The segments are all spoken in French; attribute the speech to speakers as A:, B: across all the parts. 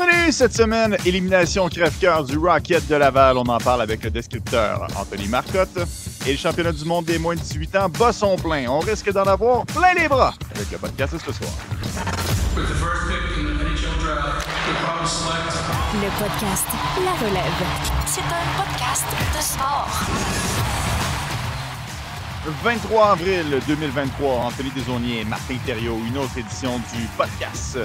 A: menu cette semaine, élimination crève-cœur du Rocket de Laval. On en parle avec le descripteur Anthony Marcotte. Et le championnat du monde des moins de 18 ans bat son plein. On risque d'en avoir plein les bras avec le podcast de ce soir.
B: Le podcast La Relève. C'est un podcast de sport.
A: 23 avril 2023, Anthony Desaunier et Martin Thériault, une autre édition du podcast.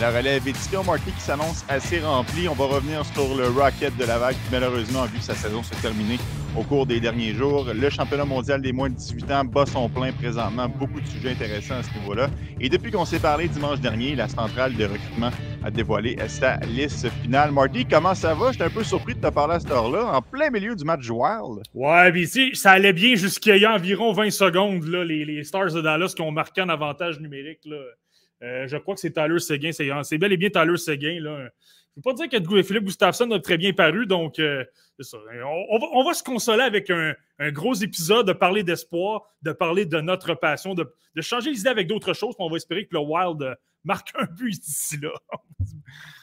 A: La relève édition Marty qui s'annonce assez remplie. On va revenir sur le Rocket de Laval qui malheureusement a vu sa saison se terminer au cours des derniers jours. Le championnat mondial des moins de 18 ans bat son plein présentement. Beaucoup de sujets intéressants à ce niveau-là. Et depuis qu'on s'est parlé dimanche dernier, la centrale de recrutement a dévoilé sa liste finale. Marty, comment ça va? J'étais un peu surpris de te parler à cette heure-là, en plein milieu du match Wild.
C: Ouais, puis ici, ça allait bien jusqu'à y a environ 20 secondes, là, les, Stars de Dallas qui ont marqué un avantage numérique. Euh, je crois que c'est Tyler Seguin. C'est bel et bien Tyler Seguin. Là. Je ne veux pas dire que Philippe Gustafsson a très bien paru, donc euh, ça. On, va, se consoler avec un, gros épisode, de parler d'espoir, de parler de notre passion, de, changer les idées avec d'autres choses. On va espérer que le Wild marque un but d'ici là.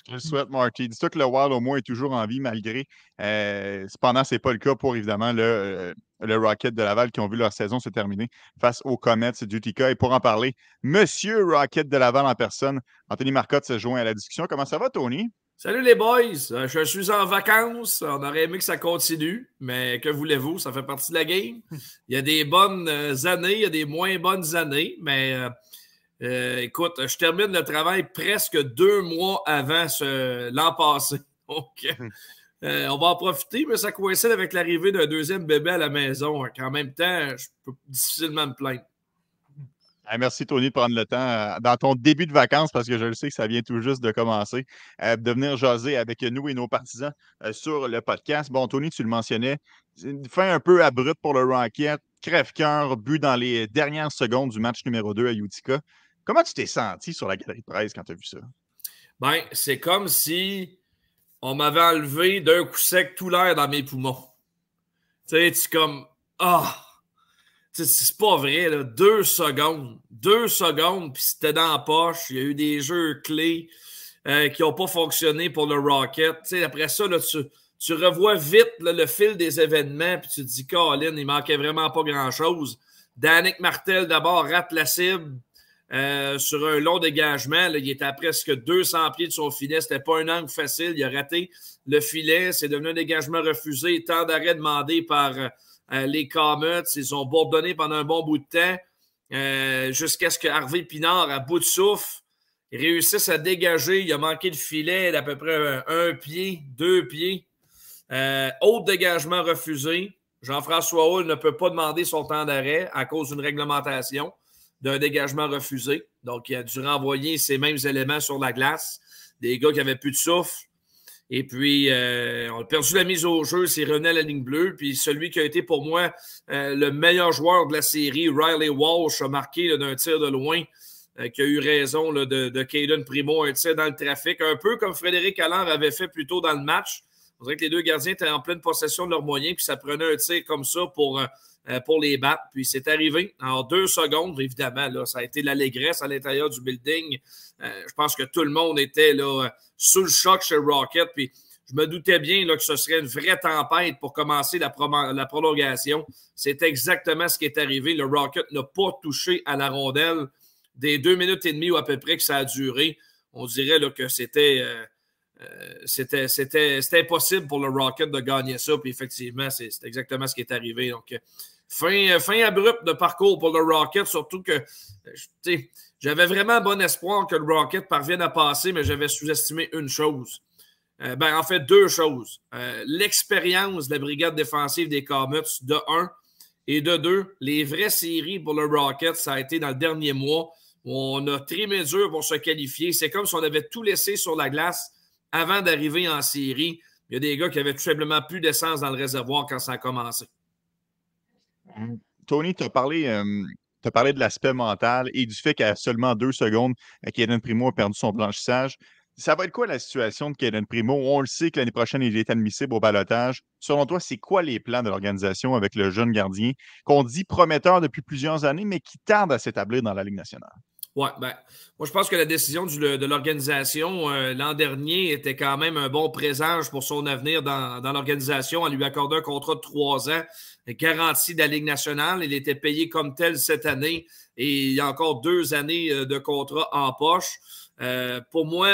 A: Je le souhaite, Marty. Dis-toi que le Wild, au moins, est toujours en vie malgré. Euh, cependant, ce n'est pas le cas pour, évidemment, le, euh, le, Rocket de Laval qui ont vu leur saison se terminer face aux Comets d'Utica. Et pour en parler, Monsieur Rocket de Laval en personne, Anthony Marcotte se joint à la discussion. Comment ça va, Tony?
D: Salut les boys, euh, je suis en vacances. On aurait aimé que ça continue, mais que voulez-vous, ça fait partie de la game. Il y a des bonnes années, il y a des moins bonnes années, mais euh, écoute, je termine le travail presque deux mois avant l'an passé. Donc, euh, on va en profiter, mais ça coïncide avec l'arrivée d'un deuxième bébé à la maison. En même temps, je peux difficilement me plaindre.
A: Merci, Tony, de prendre le temps euh, dans ton début de vacances, parce que je le sais que ça vient tout juste de commencer, de venir jaser avec nous et nos partisans sur le podcast. Bon, Tony, tu le mentionnais, une fin un peu abrupte pour le Rocket, crève-cœur, but dans les dernières secondes du match numéro 2 à Utica. Comment tu t'es senti sur la galerie de presse quand tu as vu ça?
D: Ben, c'est comme si on m'avait enlevé d'un coup sec tout l'air dans mes poumons. Tu sais, tu comme Ah! C'est pas vrai. Deux secondes. Deux secondes, puis c'était dans la poche. Il y a eu des jeux clés euh, qui n'ont pas fonctionné pour le Rocket. Après ça, là, tu, revois vite le fil des événements, puis tu te dis, Colin, il manquait vraiment pas grand-chose. Danick Martel, d'abord, rate la cible. Euh, sur un long dégagement. il était à presque 200 pieds de son filet. C'était pas un angle facile. Il a raté le filet. C'est devenu un dégagement refusé. Tant d'arrêts demandés par euh, les Comets. Ils ont bourdonné pendant un bon bout de temps euh, jusqu'à ce que Harvey Pinard, à bout de souffle, réussisse à dégager. Il a manqué de filet d'à peu près un, pied, deux pieds. autre dégagement refusé. Jean-François Hull ne peut pas demander son temps d'arrêt à cause d'une réglementation d'un dégagement refusé. Donc, il a dû renvoyer ces mêmes éléments sur la glace. Des gars qui avaient plus de souffle. Et puis, euh, on a perdu la mise au jeu, c'est René à la ligne bleue. Puis celui qui a été pour moi euh, le meilleur joueur de la série, Riley Walsh, a marqué d'un tir de loin, euh, qui a eu raison de, de Caden Primo, un tir dans le trafic, un peu comme Frédéric Allard avait fait plus tôt dans le match. On dirait que les deux gardiens étaient en pleine possession de leurs moyens, puis ça prenait un tir comme ça pour euh, pour les battre. Puis c'est arrivé en deux secondes, évidemment. Là, ça a été l'allégresse à l'intérieur du building. Euh, je pense que tout le monde était là, sous le choc chez Rocket. Puis je me doutais bien là, que ce serait une vraie tempête pour commencer la, la prolongation. C'est exactement ce qui est arrivé. Le Rocket n'a pas touché à la rondelle des deux minutes et demie ou à peu près que ça a duré. On dirait là, que c'était. Euh, c'était, c'était, impossible pour le Rocket de gagner ça. Puis effectivement, c'est, exactement ce qui est arrivé. Donc, fin, fin abrupte de parcours pour le Rocket, surtout que j'avais vraiment bon espoir que le Rocket parvienne à passer, mais j'avais sous-estimé une chose. Euh, ben, en fait, deux choses. Euh, l'expérience de la brigade défensive des Comets, de un, et de deux, les vraies séries pour le Rocket, ça a été dans le dernier mois où on a trimé dur pour se qualifier. C'est comme si on avait tout laissé sur la glace avant d'arriver en série. Il y a des gars qui avaient tout simplement plus d'essence dans le réservoir quand ça a commencé.
A: Tony, tu as parlé. parlé de l'aspect mental et du fait qu'à seulement deux secondes, Kaden Primo a perdu son blanchissage. Ça va être quoi la situation de Kaden Primo? On le sait que l'année prochaine, il est admissible au balotage. Selon toi, c'est quoi les plans de l'organisation avec le jeune gardien qu'on dit prometteur depuis plusieurs années, mais qui tarde à s'établir dans la Ligue nationale?
D: Ouais, ben, moi, je pense que la décision de l'organisation euh, l'an dernier était quand même un bon présage pour son avenir dans, l'organisation en lui accordant un contrat de trois ans garanti de la Ligue nationale. Il était payé comme tel cette année et il y a encore deux années euh, de contrat en poche. Euh, pour moi,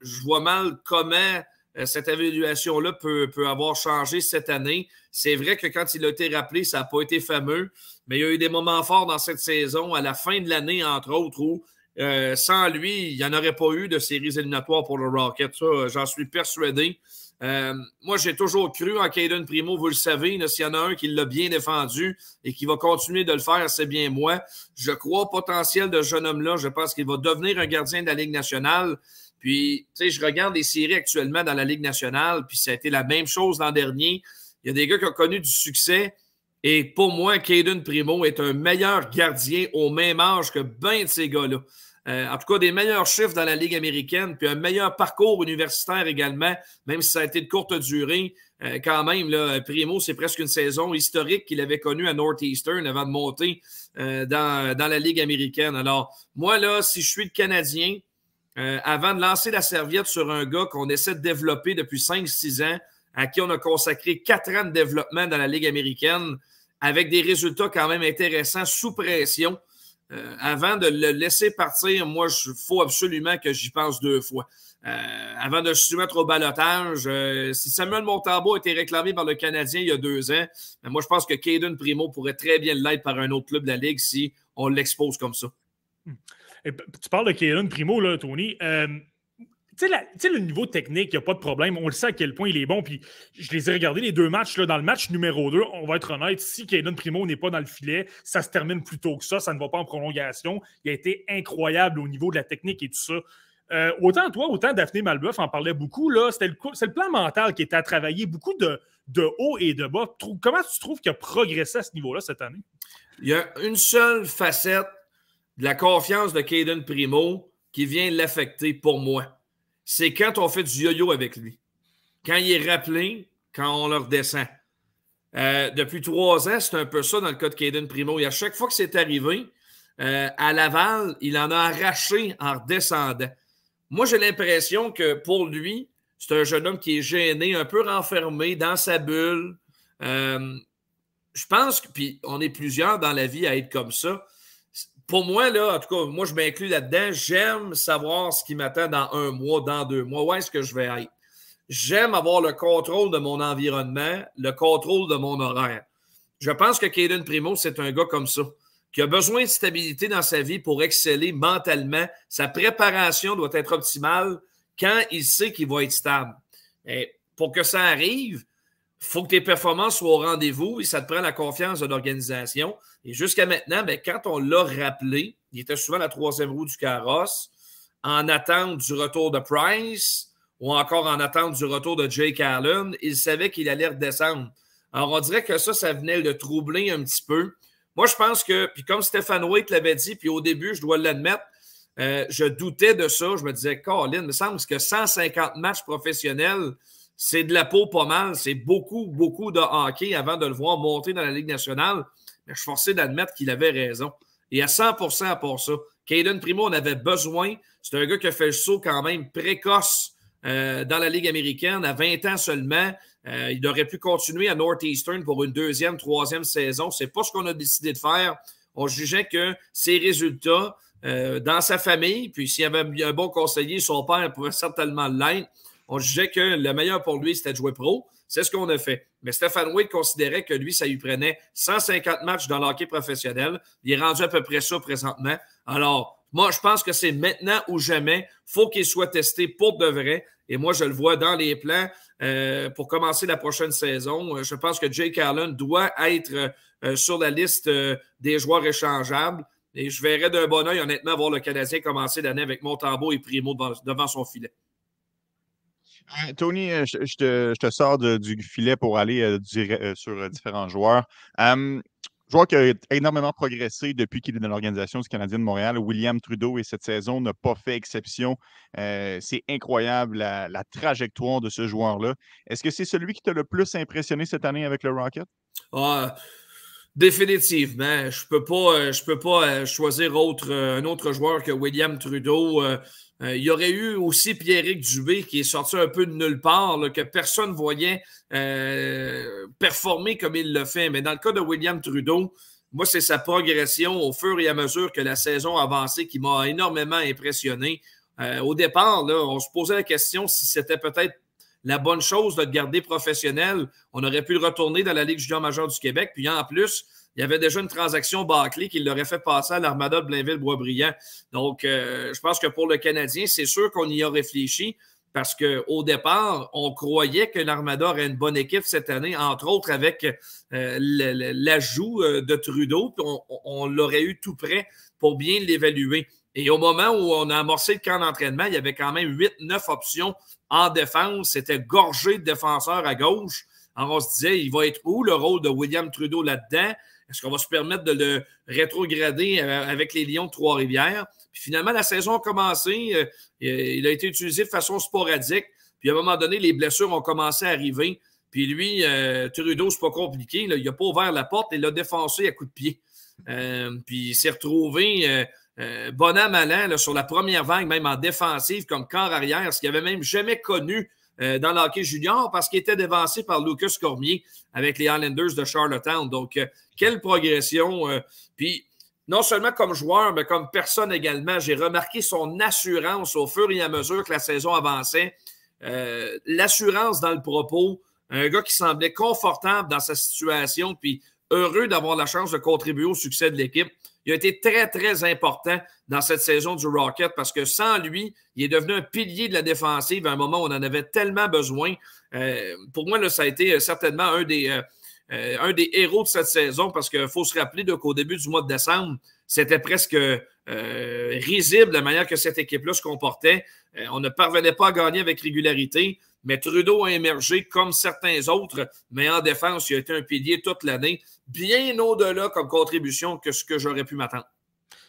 D: je vois mal comment cette évaluation-là peut, avoir changé cette année. C'est vrai que quand il a été rappelé, ça n'a pas été fameux. Mais il y a eu des moments forts dans cette saison, à la fin de l'année, entre autres, où euh, sans lui, il n'y en aurait pas eu de séries éliminatoires pour le Rocket. Ça, j'en suis persuadé. Euh, moi, j'ai toujours cru en Caden Primo, vous le savez. S'il y en a un qui l'a bien défendu et qui va continuer de le faire, c'est bien moi. Je crois au potentiel de ce jeune homme-là. Je pense qu'il va devenir un gardien de la Ligue nationale. Puis, tu sais, je regarde des séries actuellement dans la Ligue nationale, puis ça a été la même chose l'an dernier. Il y a des gars qui ont connu du succès, et pour moi, Caden Primo est un meilleur gardien au même âge que bien de ces gars-là. Euh, en tout cas, des meilleurs chiffres dans la Ligue américaine, puis un meilleur parcours universitaire également, même si ça a été de courte durée. Euh, quand même, là, Primo, c'est presque une saison historique qu'il avait connue à Northeastern avant de monter euh, dans, dans, la Ligue américaine. Alors, moi, là, si je suis le Canadien, avant de lancer la serviette sur un gars qu'on essaie de développer depuis 5-6 ans, à qui on a consacré quatre ans de développement dans la Ligue américaine avec des résultats quand même intéressants sous pression. Euh, avant de le laisser partir, moi, il faut absolument que j'y pense deux fois. Euh, avant de se soumettre au balotage, euh, si Samuel Montambo a été réclamé par le Canadien il y a deux ans, ben, moi, je pense que Caden Primo pourrait très bien l'être par un autre club de la Ligue si on l'expose comme ça.
C: tu parles de Caden Primo, là, Tony. Tu sais, le niveau technique, il n'y a pas de problème. On le sait à quel point il est bon. Puis je les ai regardés, les deux matchs. Là, dans le match numéro 2, on va être honnête, si Caden Primo n'est pas dans le filet, ça se termine plus tôt que ça. Ça ne va pas en prolongation. Il a été incroyable au niveau de la technique et tout ça. Euh, autant toi, autant Daphné Malbeuf en parlait beaucoup. C'était le, le plan mental qui était à travailler, beaucoup de, de haut et de bas. Comment tu trouves qu'il a progressé à ce niveau-là cette année?
D: Il y a une seule facette de la confiance de Caden Primo qui vient l'affecter pour moi c'est quand on fait du yo-yo avec lui. Quand il est rappelé, quand on le redescend. Euh, depuis trois ans, c'est un peu ça dans le cas de Caden Primo. Et à chaque fois que c'est arrivé, euh, à Laval, il en a arraché en redescendant. Moi, j'ai l'impression que pour lui, c'est un jeune homme qui est gêné, un peu renfermé dans sa bulle. Euh, je pense que, puis on est plusieurs dans la vie à être comme ça pour moi, là, en tout cas, moi, je m'inclus là-dedans. J'aime savoir ce qui m'attend dans un mois, dans deux mois. Où est-ce que je vais être? J'aime avoir le contrôle de mon environnement, le contrôle de mon horaire. Je pense que Caden Primo, c'est un gars comme ça, qui a besoin de stabilité dans sa vie pour exceller mentalement. Sa préparation doit être optimale quand il sait qu'il va être stable. Et pour que ça arrive, faut que tes performances soient au rendez-vous et ça te prend la confiance de l'organisation. Et jusqu'à maintenant, ben, quand on l'a rappelé, il était souvent la troisième roue du carrosse, en attente du retour de Price ou encore en attente du retour de Jake Allen. Il savait qu'il allait redescendre. Alors, on dirait que ça, ça venait le troubler un petit peu. Moi, je pense que, puis comme Stéphane Waite l'avait dit, puis au début, je dois l'admettre, euh, je doutais de ça. Je me disais, Colin, il me semble que 150 matchs professionnels, c'est de la peau pas mal. C'est beaucoup, beaucoup de hockey avant de le voir monter dans la Ligue nationale. Mais je suis forcé d'admettre qu'il avait raison. Et à 100% pour ça. Caden Primo on avait besoin. C'est un gars qui a fait le saut quand même précoce euh, dans la Ligue américaine à 20 ans seulement. Euh, il aurait pu continuer à Northeastern pour une deuxième, troisième saison. C'est pas ce qu'on a décidé de faire. On jugeait que ses résultats euh, dans sa famille, puis s'il y avait un bon conseiller, son père pouvait certainement l'être on jugeait que le meilleur pour lui, c'était de jouer pro. C'est ce qu'on a fait. Mais Stéphane Wade considérait que lui, ça lui prenait 150 matchs dans l'hockey professionnel. Il est rendu à peu près ça présentement. Alors, moi, je pense que c'est maintenant ou jamais. faut qu'il soit testé pour de vrai. Et moi, je le vois dans les plans euh, pour commencer la prochaine saison. Je pense que Jake Allen doit être euh, sur la liste euh, des joueurs échangeables. Et je verrais d'un bon oeil, honnêtement, voir le Canadien commencer l'année avec Montembeau et Primo devant son filet.
A: Euh, Tony, euh, je, te, sors du filet pour aller euh, sur différents joueurs. je vois qu'il a énormément progressé depuis qu'il est dans l'organisation du Canadien de Montréal. William Trudeau et cette saison n'a pas fait exception. c'est incroyable la, trajectoire de ce joueur-là. Est-ce que c'est celui qui t'a le plus impressionné cette année avec le Rocket?
D: Ah, Définitivement. Je ne peux pas, je peux pas choisir autre, un autre joueur que William Trudeau. il y aurait eu aussi Pierrick Dubé qui est sorti un peu de nulle part, que personne ne voyait performer comme il le fait. Mais dans le cas de William Trudeau, moi, c'est sa progression au fur et à mesure que la saison avançait qui m'a énormément impressionné. au départ, on se posait la question si c'était peut-être la bonne chose de le garder professionnel. On aurait pu le retourner dans la Ligue junior majeure du Québec. Puis en plus, il y avait déjà une transaction bâclée qui l'aurait fait passer à l'Armada de Blainville-Boisbriand. Donc, euh, je pense que pour le Canadien, c'est sûr qu'on y a réfléchi parce qu'au départ, on croyait que l'Armada aurait une bonne équipe cette année, entre autres avec euh, l'ajout euh, de Trudeau. Puis on, on l'aurait eu tout prêt pour bien l'évaluer. Et au moment où on a amorcé le camp d'entraînement, il y avait quand même 8-9 options en défense. C'était gorgé de défenseurs à gauche. Alors, on se disait, il va être où le rôle de William Trudeau là-dedans? Est-ce qu'on va se permettre de le rétrograder euh, avec les Lions de Trois-Rivières? Puis finalement, la saison a commencé. Euh, il a été utilisé de façon sporadique. Puis à un moment donné, les blessures ont commencé à arriver. Puis lui, euh, Trudeau, c'est pas compliqué. Il n'a pas ouvert la porte, il l'a défoncé à coups de pied. puis il s'est retrouvé euh, bon à malin sur la première vague, même en défensive, comme corps arrière, ce qu'il n'avait même jamais connu euh, dans l'hockey junior parce qu'il était dévancé par Lucas Cormier avec les Islanders de Charlottetown. Donc, euh, quelle progression. puis, non seulement comme joueur, mais comme personne également, j'ai remarqué son assurance au fur et à mesure que la saison avançait. L'assurance dans le propos, un gars qui semblait confortable dans sa situation, puis heureux d'avoir la chance de contribuer au succès de l'équipe il a été très, très important dans cette saison du Rocket parce que sans lui, il est devenu un pilier de la défensive à un moment où on en avait tellement besoin. Euh, pour moi, ça a été euh, certainement un des, euh, un des héros de cette saison parce qu'il faut se rappeler qu'au début du mois de décembre, c'était presque risible la manière que cette équipe-là se comportait. on ne parvenait pas à gagner avec régularité. Mais Trudeau a émergé comme certains autres, mais en défense, il a été un pilier toute l'année, bien au-delà comme contribution que ce que j'aurais pu m'attendre.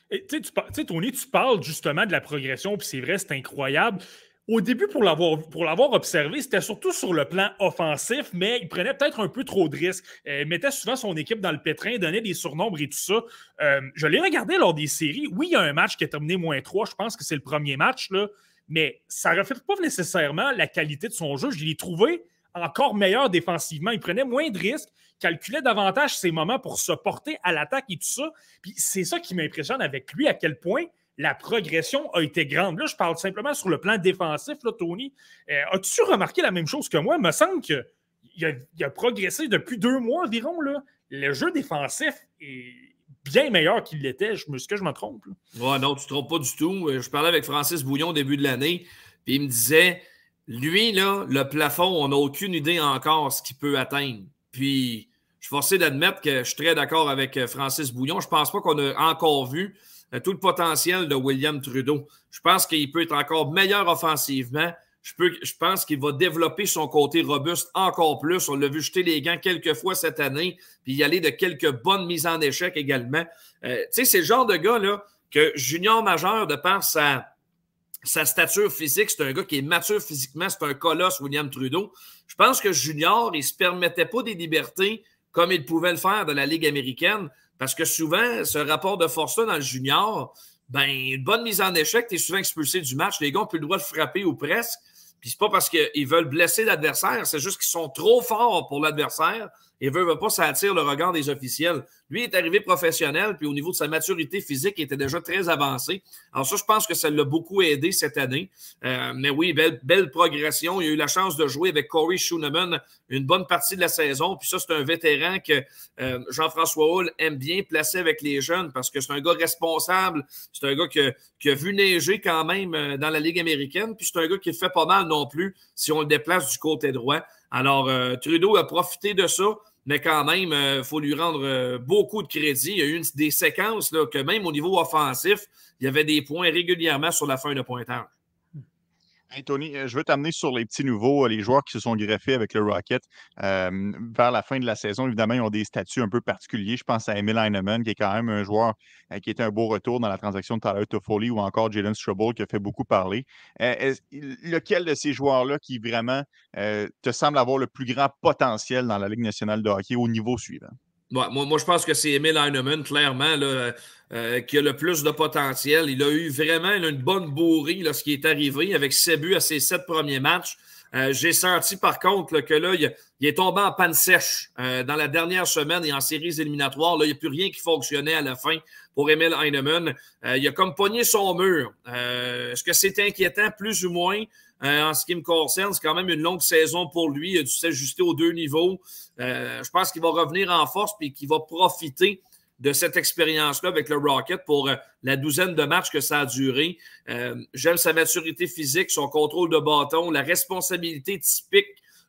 C: Tu sais, Tony, tu parles justement de la progression, puis c'est vrai, c'est incroyable. Au début, pour l'avoir observé, c'était surtout sur le plan offensif, mais il prenait peut-être un peu trop de risques. Euh, il mettait souvent son équipe dans le pétrin, donnait des surnombres et tout ça. Euh, je l'ai regardé lors des séries. Oui, il y a un match qui a terminé moins 3. Je pense que c'est le premier match. Mais ça ne reflète pas nécessairement la qualité de son jeu. Je l'ai trouvé encore meilleur défensivement. Il prenait moins de risques, calculait davantage ses moments pour se porter à l'attaque et tout ça. Puis c'est ça qui m'impressionne avec lui, à quel point la progression a été grande. Là, je parle simplement sur le plan défensif, Tony. Euh, as-tu remarqué la même chose que moi? Il me semble qu'il a, a, progressé depuis deux mois environ. Là. Le jeu défensif est bien meilleur qu'il l'était. Est-ce que je me trompe?
D: Ouais, non, tu ne te trompes pas du tout. Euh, je parlais avec Francis Bouillon au début de l'année, puis il me disait lui, le plafond, on n'a aucune idée encore ce qu'il peut atteindre. Puis, je suis forcé d'admettre que je suis très d'accord avec euh, Francis Bouillon. Je ne pense pas qu'on a encore vu euh, tout le potentiel de William Trudeau. Je pense qu'il peut être encore meilleur offensivement. Je, pense qu'il va développer son côté robuste encore plus. On l'a vu jeter les gants quelques fois cette année, puis y aller de quelques bonnes mises en échec également. Euh, tu sais, c'est le genre de gars là, que junior majeur, de par sa, stature physique, c'est un gars qui est mature physiquement, c'est un colosse, William Trudeau. Je pense que junior, il ne se permettait pas des libertés comme il pouvait le faire dans la Ligue américaine, parce que souvent, ce rapport de force-là dans le junior, ben, une bonne mise en échec, tu es souvent expulsé du match. Les gars ont plus le droit de frapper ou presque. Puis c'est pas parce qu'ils veulent blesser l'adversaire, c'est juste qu'ils sont trop forts pour l'adversaire et veut, veut pas, attire le regard des officiels. Lui est arrivé professionnel, puis au niveau de sa maturité physique, il était déjà très avancé. Alors ça, je pense que ça l'a beaucoup aidé cette année. Euh, mais oui, belle, progression. Il a eu la chance de jouer avec Corey Schooneman une bonne partie de la saison. Puis ça, c'est un vétéran que euh, Jean-François Hull aime bien placer avec les jeunes parce que c'est un gars responsable. C'est un gars qui a vu neiger quand même euh, dans la Ligue américaine. Puis c'est un gars qui fait pas mal non plus si on le déplace du côté droit. Alors, Trudeau a profité de ça mais quand même, il euh, faut lui rendre euh, beaucoup de crédit. Il y a eu des séquences que même au niveau offensif, il y avait des points régulièrement sur la fin de pointage.
A: Tony, euh, je veux t'amener sur les petits nouveaux, euh, les joueurs qui se sont greffés avec le Rocket. Euh, vers la fin de la saison, évidemment, ils ont des statuts un peu particuliers. Je pense à Emil Heinemann, qui est quand même un joueur qui était un beau retour dans la transaction de Tyler Toffoli ou encore Jalen Strobel, qui a fait beaucoup parler. lequel de ces joueurs-là qui vraiment te semble avoir le plus grand potentiel dans la Ligue nationale de hockey au niveau suivant?
D: Moi, moi, je pense que c'est Emil Heinemann, clairement, là, euh, qui a le plus de potentiel. Il a eu vraiment une bonne bourrie lorsqu'il est arrivé avec ses buts à ses sept premiers matchs. Euh, j'ai senti par contre que là, il, est tombé en panne sèche euh, dans la dernière semaine et en séries éliminatoires. Là, il n'y a plus rien qui fonctionnait à la fin pour Emil Heinemann. il a comme pogné son mur. Est-ce que c'est inquiétant? Plus ou moins. En ce qui me concerne, c'est quand même une longue saison pour lui. Il a dû s'ajuster aux deux niveaux. je pense qu'il va revenir en force et qu'il va profiter de cette expérience-là avec le Rocket pour euh, la douzaine de matchs que ça a duré. Euh, j'aime sa maturité physique, son contrôle de bâton, la responsabilité typique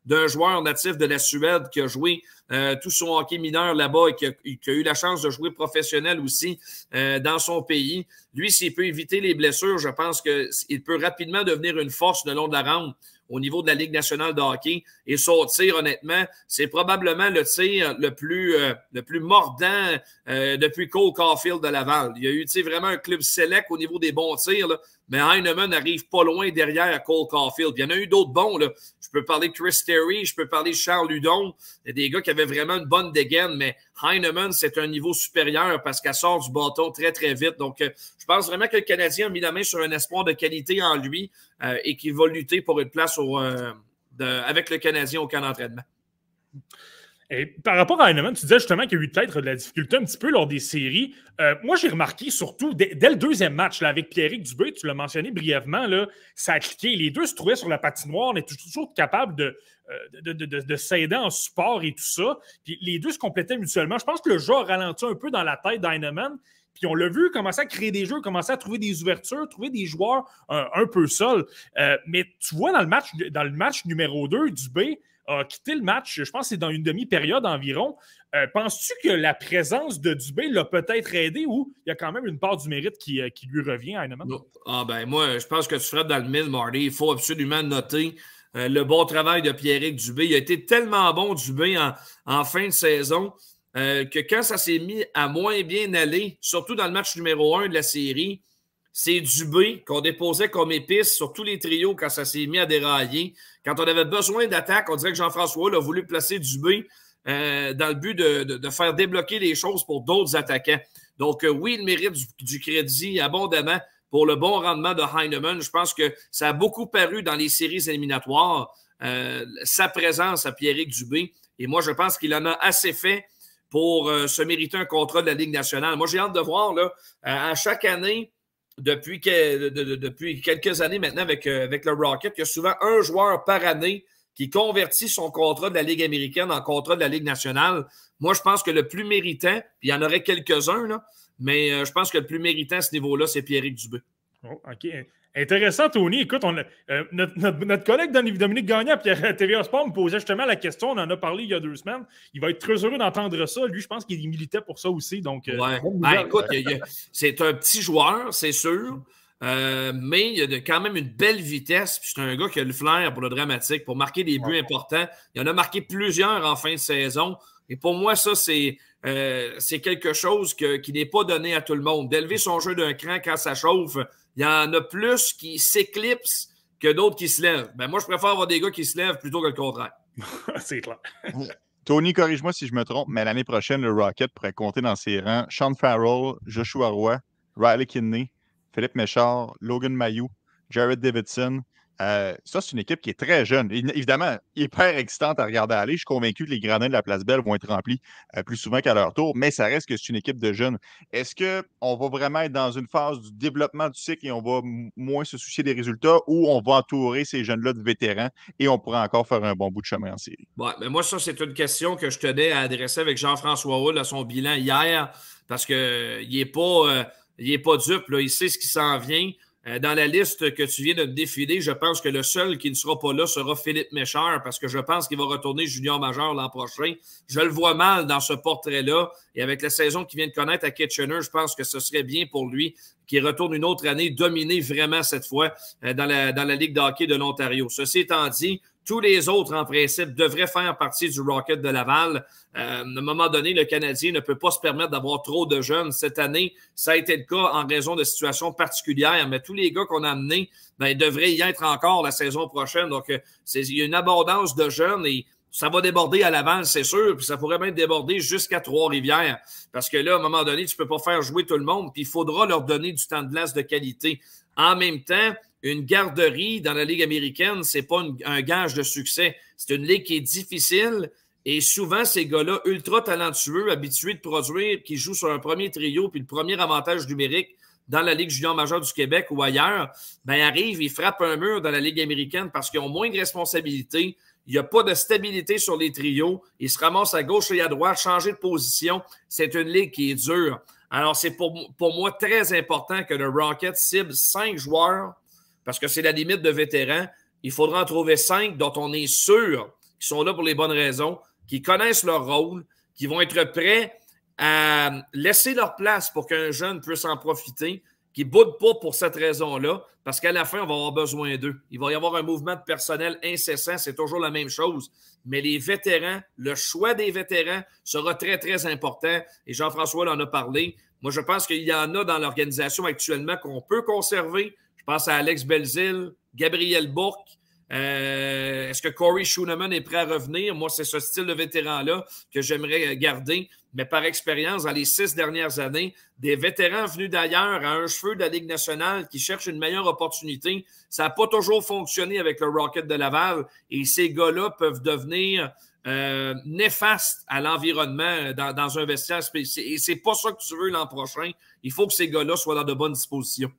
D: d'un joueur natif de la Suède qui a joué euh, tout son hockey mineur là-bas et qui a, eu la chance de jouer professionnel aussi dans son pays. Lui, s'il peut éviter les blessures, je pense qu'il peut rapidement devenir une force le long de la rampe au niveau de la Ligue nationale de hockey. Et son tir, honnêtement, c'est probablement le tir le plus, euh, le plus mordant euh, depuis Cole Caulfield de Laval. Il y a eu vraiment un club select au niveau des bons tirs, mais Heinemann n'arrive pas loin derrière Cole Caulfield. Il y en a eu d'autres bons. Là. Je peux parler de Chris Terry, je peux parler de Charles Ludon. Il y a des gars qui avaient vraiment une bonne dégaine, mais Heinemann, c'est un niveau supérieur parce qu'elle sort du bâton très, très vite. Donc, euh, je pense vraiment que le Canadien a mis la main sur un espoir de qualité en lui et qu'il va lutter pour une place au, avec le Canadien au camp d'entraînement.
C: Et par rapport à Heinemann, tu disais justement qu'il y a eu peut-être de la difficulté un petit peu lors des séries. Euh, moi, j'ai remarqué surtout dès, le deuxième match là, avec Pierrick Dubé, tu l'as mentionné brièvement, là, ça a cliqué. Les deux se trouvaient sur la patinoire, on est toujours capable de, euh, de, de, s'aider en support et tout ça. Puis les deux se complétaient mutuellement. Je pense que le jeu a ralenti un peu dans la tête d'Heinemann. Puis on l'a vu commencer à créer des jeux, commencer à trouver des ouvertures, trouver des joueurs euh, un peu seuls. mais tu vois dans le match, dans le match numéro 2, Dubé, a quitté le match, je pense que c'est dans une demi-période environ. Euh, penses-tu que la présence de Dubé l'a peut-être aidé ou il y a quand même une part du mérite qui, euh, lui revient à Heinemann?
D: Ah ben moi, je pense que tu ferais dans le mille, Marty. Il faut absolument noter euh, le bon travail de Pierrick Dubé. Il a été tellement bon, Dubé, en fin de saison, que quand ça s'est mis à moins bien aller, surtout dans le match numéro un de la série, c'est Dubé qu'on déposait comme épice sur tous les trios quand ça s'est mis à dérailler. Quand on avait besoin d'attaque, on dirait que Jean-François a voulu placer Dubé euh, dans le but de, faire débloquer les choses pour d'autres attaquants. Donc, euh, oui, il mérite du, crédit abondamment pour le bon rendement de Heinemann. Je pense que ça a beaucoup paru dans les séries éliminatoires, euh, sa présence à Pierrick Dubé. Et moi, je pense qu'il en a assez fait pour se mériter un contrat de la Ligue nationale. Moi, j'ai hâte de voir, là, à chaque année, depuis, quelques années maintenant avec, euh, avec le Rocket, il y a souvent un joueur par année qui convertit son contrat de la Ligue américaine en contrat de la Ligue nationale. Moi, je pense que le plus méritant, puis il y en aurait quelques-uns, mais euh, je pense que le plus méritant à ce niveau-là, c'est Pierrick Dubé.
C: Oh, OK. Intéressant, Tony. Écoute, on euh, notre, collègue Dominique Gagnon à TVA Sport me posait justement la question. On en a parlé il y a deux semaines. Il va être très heureux d'entendre ça. Lui, je pense qu'il est militaire pour ça aussi. Donc,
D: euh, ouais. Ben, écoute, c'est un petit joueur, c'est sûr. Euh, mais il a quand même une belle vitesse. C'est un gars qui a le flair pour le dramatique, pour marquer des buts importants. Il en a marqué plusieurs en fin de saison. Et pour moi, ça, c'est quelque chose qui n'est pas donné à tout le monde. D'élever son jeu d'un cran quand ça chauffe, il y en a plus qui s'éclipsent que d'autres qui se lèvent. Ben, moi, je préfère avoir des gars qui se lèvent plutôt que le contraire.
C: c'est clair.
A: Tony, corrige-moi si je me trompe, mais l'année prochaine, le Rocket pourrait compter dans ses rangs Sean Farrell, Joshua Roy, Riley Kidney, Philippe Méchard, Logan Mayou, Jared Davidson, euh, ça, c'est une équipe qui est très jeune. Évidemment, hyper excitante à regarder aller. Je suis convaincu que les gradins de la Place Belle vont être remplis euh, plus souvent qu'à leur tour, mais ça reste que c'est une équipe de jeunes. Est-ce qu'on va vraiment être dans une phase du développement du cycle et on va moins se soucier des résultats ou on va entourer ces jeunes-là de vétérans et on pourra encore faire un bon bout de chemin en série?
D: Moi, ça, c'est une question que je tenais à adresser avec Jean-François Hull à son bilan hier parce qu'il n'est pas, euh, pas dupe. Il sait ce qui s'en vient. Euh, dans la liste que tu viens de défiler, je pense que le seul qui ne sera pas là sera Philippe Méchard parce que je pense qu'il va retourner junior majeur l'an prochain. Je le vois mal dans ce portrait-là. Et avec la saison qu'il vient de connaître à Kitchener, je pense que ce serait bien pour lui qu'il retourne une autre année dominer vraiment cette fois euh, dans la, dans la Ligue d'hockey de l'Ontario. Ceci étant dit, tous les autres, en principe, devraient faire partie du Rocket de Laval. Euh, à un moment donné, le Canadien ne peut pas se permettre d'avoir trop de jeunes. Cette année, ça a été le cas en raison de situations particulières, mais tous les gars qu'on a amenés ben, devraient y être encore la saison prochaine. Donc, euh, il y a une abondance de jeunes et ça va déborder à l'avant, c'est sûr, puis ça pourrait même déborder jusqu'à Trois-Rivières. Parce que là, à un moment donné, tu ne peux pas faire jouer tout le monde, puis il faudra leur donner du temps de glace de qualité. En même temps, une garderie dans la Ligue américaine, ce n'est pas un gage de succès. C'est une ligue qui est difficile. Et souvent, ces gars-là, ultra talentueux, habitués de produire, qui jouent sur un premier trio, puis le premier avantage numérique dans la Ligue junior majeure du Québec ou ailleurs, ben arrivent, ils frappent un mur dans la Ligue américaine parce qu'ils ont moins de responsabilités, il n'y a pas de stabilité sur les trios. Ils se ramassent à gauche et à droite, changer de position. C'est une ligue qui est dure. Alors, c'est pour, pour moi très important que le Rocket cible cinq joueurs parce que c'est la limite de vétérans. Il faudra en trouver cinq dont on est sûr qu'ils sont là pour les bonnes raisons, qui connaissent leur rôle, qui vont être prêts à laisser leur place pour qu'un jeune puisse en profiter, qui ne boudent pas pour cette raison-là, parce qu'à la fin, on va avoir besoin d'eux. Il va y avoir un mouvement de personnel incessant, c'est toujours la même chose. Mais les vétérans, le choix des vétérans sera très, très important. Et Jean-François en a parlé. Moi, je pense qu'il y en a dans l'organisation actuellement qu'on peut conserver. Pense à Alex Belzil, Gabriel Bourque, euh, est-ce que Corey Schooneman est prêt à revenir? Moi, c'est ce style de vétéran-là que j'aimerais garder. Mais par expérience, dans les six dernières années, des vétérans venus d'ailleurs à un cheveu de la Ligue nationale qui cherchent une meilleure opportunité, ça n'a pas toujours fonctionné avec le Rocket de Laval. Et ces gars-là peuvent devenir euh, néfastes à l'environnement dans, dans, un vestiaire spécial. Et c'est pas ça que tu veux l'an prochain. Il faut que ces gars-là soient dans de bonnes dispositions.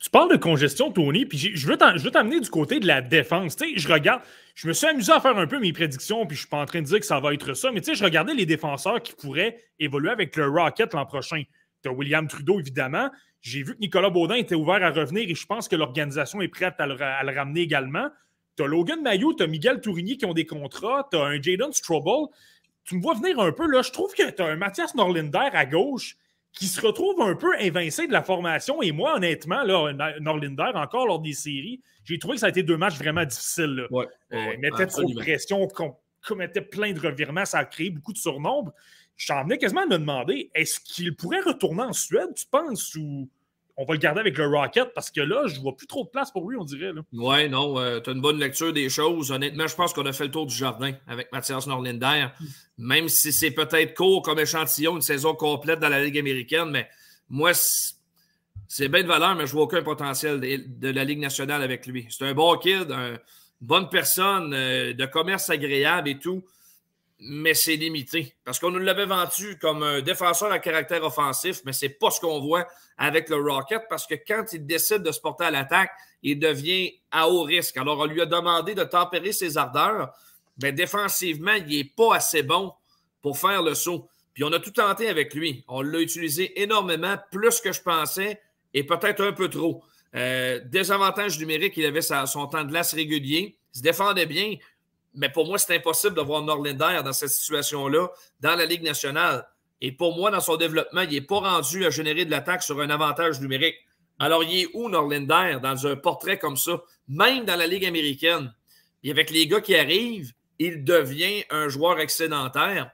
C: Tu parles de congestion, Tony, puis je veux t'amener du côté de la défense. Je regarde, je me suis amusé à faire un peu mes prédictions, puis je suis pas en train de dire que ça va être ça, mais je regardais les défenseurs qui pourraient évoluer avec le Rocket l'an prochain. Tu as William Trudeau, évidemment. J'ai vu que Nicolas Baudin était ouvert à revenir et je pense que l'organisation est prête à le, ramener également. Tu as Logan Mayou, tu as Miguel Tourigny qui ont des contrats, tu as un Jaden Strobel. Tu me vois venir un peu, là. Je trouve que tu as un Mathias Norlinder à gauche qui se retrouve un peu évincé de la formation. Et moi, honnêtement, là, Norlinder, encore lors des séries, j'ai trouvé que ça a été deux matchs vraiment difficiles.
D: Ouais,
C: euh, il mettait trop de pression, commettait plein de revirements, ça a créé beaucoup de surnombre. Je t'en venais quasiment à me demander est-ce qu'il pourrait retourner en Suède, tu penses, ou on va le garder avec le Rocket parce que là, je vois plus trop de place pour lui, on dirait.
D: Oui, non, euh, tu as une bonne lecture des choses. Honnêtement, je pense qu'on a fait le tour du jardin avec Mathias Norlinder. Même si c'est peut-être court comme échantillon, une saison complète dans la Ligue américaine, mais moi, c'est bien de valeur, mais je vois aucun potentiel de, la Ligue nationale avec lui. C'est un bon kid, une bonne personne, euh, de commerce agréable et tout mais c'est limité. Parce qu'on nous l'avait vendu comme un défenseur à caractère offensif, mais c'est pas ce qu'on voit avec le Rocket parce que quand il décide de se porter à l'attaque, il devient à haut risque. Alors, on lui a demandé de tempérer ses ardeurs, mais défensivement, il n'est pas assez bon pour faire le saut. Puis on a tout tenté avec lui. On l'a utilisé énormément, plus que je pensais, et peut-être un peu trop. Euh, désavantage numérique, il avait son temps de glace régulier. Il se défendait bien, mais pour moi, c'est impossible de voir Norlinder dans cette situation-là dans la Ligue nationale. Et pour moi, dans son développement, il n'est pas rendu à générer de l'attaque sur un avantage numérique. Alors, il est où Norlinder dans un portrait comme ça, même dans la Ligue américaine? Et avec les gars qui arrivent, il devient un joueur excédentaire.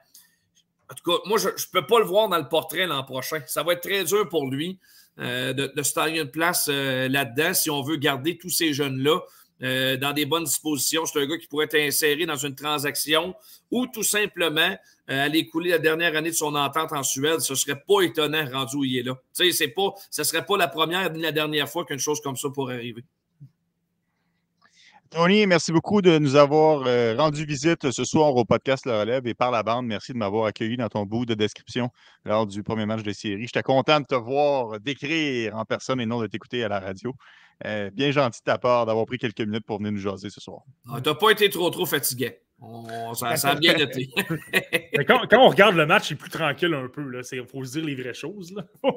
D: En tout cas, moi, je ne peux pas le voir dans le portrait l'an prochain. Ça va être très dur pour lui euh, de, se tailler une place euh, là-dedans si on veut garder tous ces jeunes-là. Euh, dans des bonnes dispositions. C'est un gars qui pourrait être inséré dans une transaction ou tout simplement euh, aller couler la dernière année de son entente en Suède. Ce ne serait pas étonnant rendu où il est là. Tu sais, pas, ce ne serait pas la première ni la dernière fois qu'une chose comme ça pourrait arriver.
A: Tony, merci beaucoup de nous avoir euh, rendu visite ce soir au podcast Le Relève et par la bande. Merci de m'avoir accueilli dans ton bout de description lors du premier match de série. J'étais content de te voir décrire en personne et non de t'écouter à la radio. Euh, bien gentil de ta part d'avoir pris quelques minutes pour venir nous jaser ce soir.
D: Ah, tu n'as pas été trop, trop fatigué. ça, a bien été.
C: quand, on regarde le match, c'est plus tranquille un peu. Il faut se dire les vraies choses.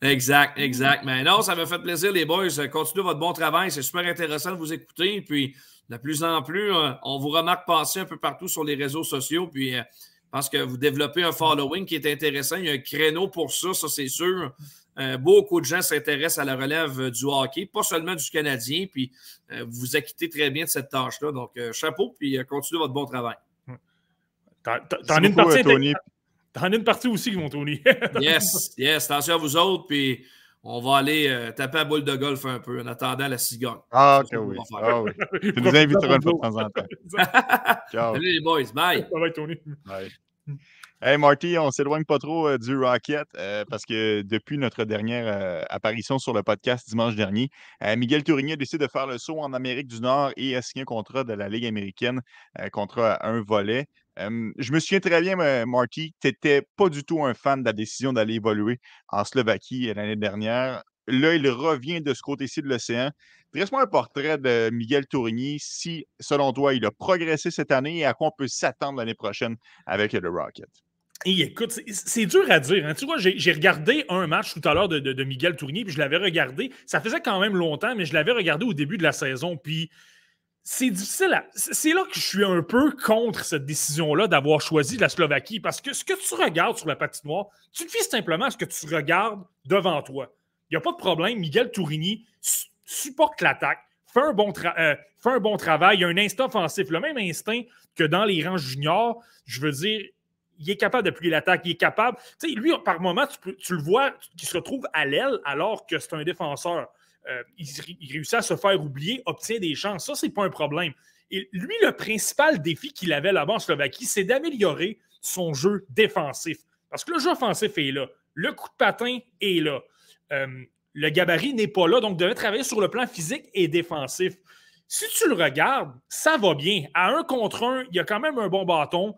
D: Exact, exact. Mais non, ça m'a fait plaisir, les boys. Continuez votre bon travail. C'est super intéressant de vous écouter. Puis, de plus en plus, euh, on vous remarque passer un peu partout sur les réseaux sociaux. Puis, euh, je pense que vous développez un following qui est intéressant. Il y a un créneau pour ça, ça c'est sûr. Euh, beaucoup de gens s'intéressent à la relève euh, du hockey, pas seulement du Canadien, puis euh, vous vous acquittez très bien de cette tâche-là. Donc, chapeau, puis continuez votre bon travail.
C: T'en as une partie, Tony. T'en as une partie aussi, mon Tony.
D: yes, yes. Attention à vous autres, puis on va aller euh, taper à boule de golf un peu en attendant la cigogne.
A: Ah, ok, oui.
D: va faire.
A: Ah, oui. Tu nous inviteras une fois de temps en temps. Ciao.
D: Salut les boys, bye!
C: Ça va être Tony.
A: Ouais. Hey Marty, on s'éloigne pas trop euh, du Rocket euh, parce que depuis notre dernière euh, apparition sur le podcast dimanche dernier, Miguel Tourigny a décidé de faire le saut en Amérique du Nord et a signé un contrat de la Ligue américaine, contrat à un volet. Je me souviens très bien, Marty, tu n'étais pas du tout un fan de la décision d'aller évoluer en Slovaquie l'année dernière. Là, il revient de ce côté-ci de l'océan. Dresse-moi un portrait de Miguel Tourigny, si, selon toi, il a progressé cette année et à quoi on peut s'attendre l'année prochaine avec le Rocket.
C: Et écoute, c'est- dur à dire. hein. Tu vois, j'ai regardé un match tout à l'heure de, Miguel Tournier, puis je l'avais regardé. Ça faisait quand même longtemps, mais je l'avais regardé au début de la saison. Puis c'est difficile. C'est là que je suis un peu contre cette décision-là d'avoir choisi la Slovaquie, parce que ce que tu regardes sur la patinoire, tu te fies simplement à ce que tu regardes devant toi. Il n'y a pas de problème. Miguel Tourigny su- supporte l'attaque, fait, un bon euh, fait un bon travail. Il a un instinct offensif, le même instinct que dans les rangs juniors. Je veux dire, il est capable d'appuyer l'attaque, il est capable. Tu sais, lui, par moment, tu, le vois qui se retrouve à l'aile alors que c'est un défenseur. Euh, il, il réussit à se faire oublier, obtient des chances. Ça, c'est pas un problème. Et lui, le principal défi qu'il avait là-bas en Slovaquie, c'est d'améliorer son jeu défensif. Parce que le jeu offensif est là. Le coup de patin est là. Euh, le gabarit n'est pas là, donc devait travailler sur le plan physique et défensif. Si tu le regardes, ça va bien. À un contre un, il y a quand même un bon bâton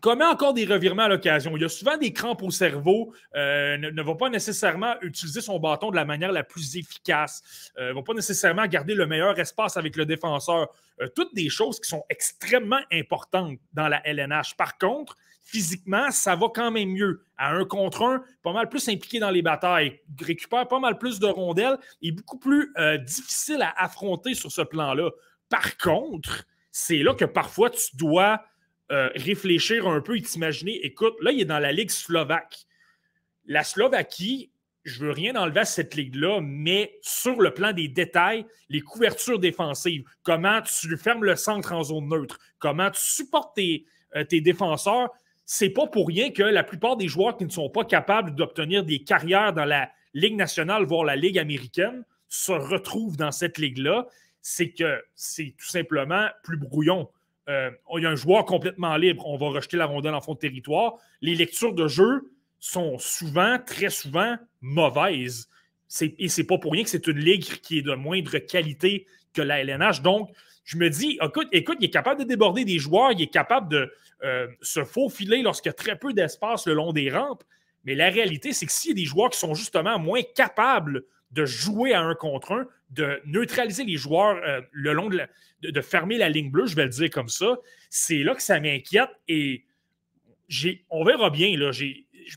C: commet encore des revirements à l'occasion. Il a souvent des crampes au cerveau, euh, ne, va pas nécessairement utiliser son bâton de la manière la plus efficace, ne va pas nécessairement garder le meilleur espace avec le défenseur. Euh, toutes des choses qui sont extrêmement importantes dans la LNH. Par contre, physiquement, ça va quand même mieux. À un contre un, pas mal plus impliqué dans les batailles, récupère pas mal plus de rondelles et beaucoup plus euh, difficile à affronter sur ce plan-là. Par contre, c'est là que parfois tu dois euh, réfléchir un peu et t'imaginer, écoute, là, il est dans la Ligue slovaque. La Slovaquie, je veux rien enlever à cette ligue-là, mais sur le plan des détails, les couvertures défensives, comment tu fermes le centre en zone neutre, comment tu supportes tes, euh, tes défenseurs, c'est pas pour rien que la plupart des joueurs qui ne sont pas capables d'obtenir des carrières dans la Ligue nationale, voire la Ligue américaine, se retrouvent dans cette ligue-là. C'est que c'est tout simplement plus brouillon. Euh, il y a un joueur complètement libre, on va rejeter la rondelle en fond de territoire. Les lectures de jeu sont souvent, très souvent, mauvaises. Et c'est pas pour rien que c'est une ligue qui est de moindre qualité que la LNH. Donc, je me dis, écoute, écoute, il est capable de déborder des joueurs, il est capable de euh, se faufiler lorsqu'il y a très peu d'espace le long des rampes. Mais la réalité, c'est que s'il y a des joueurs qui sont justement moins capables de jouer à un contre un, de neutraliser les joueurs euh, le long de, la, de, fermer la ligne bleue, je vais le dire comme ça, c'est là que ça m'inquiète et on verra bien.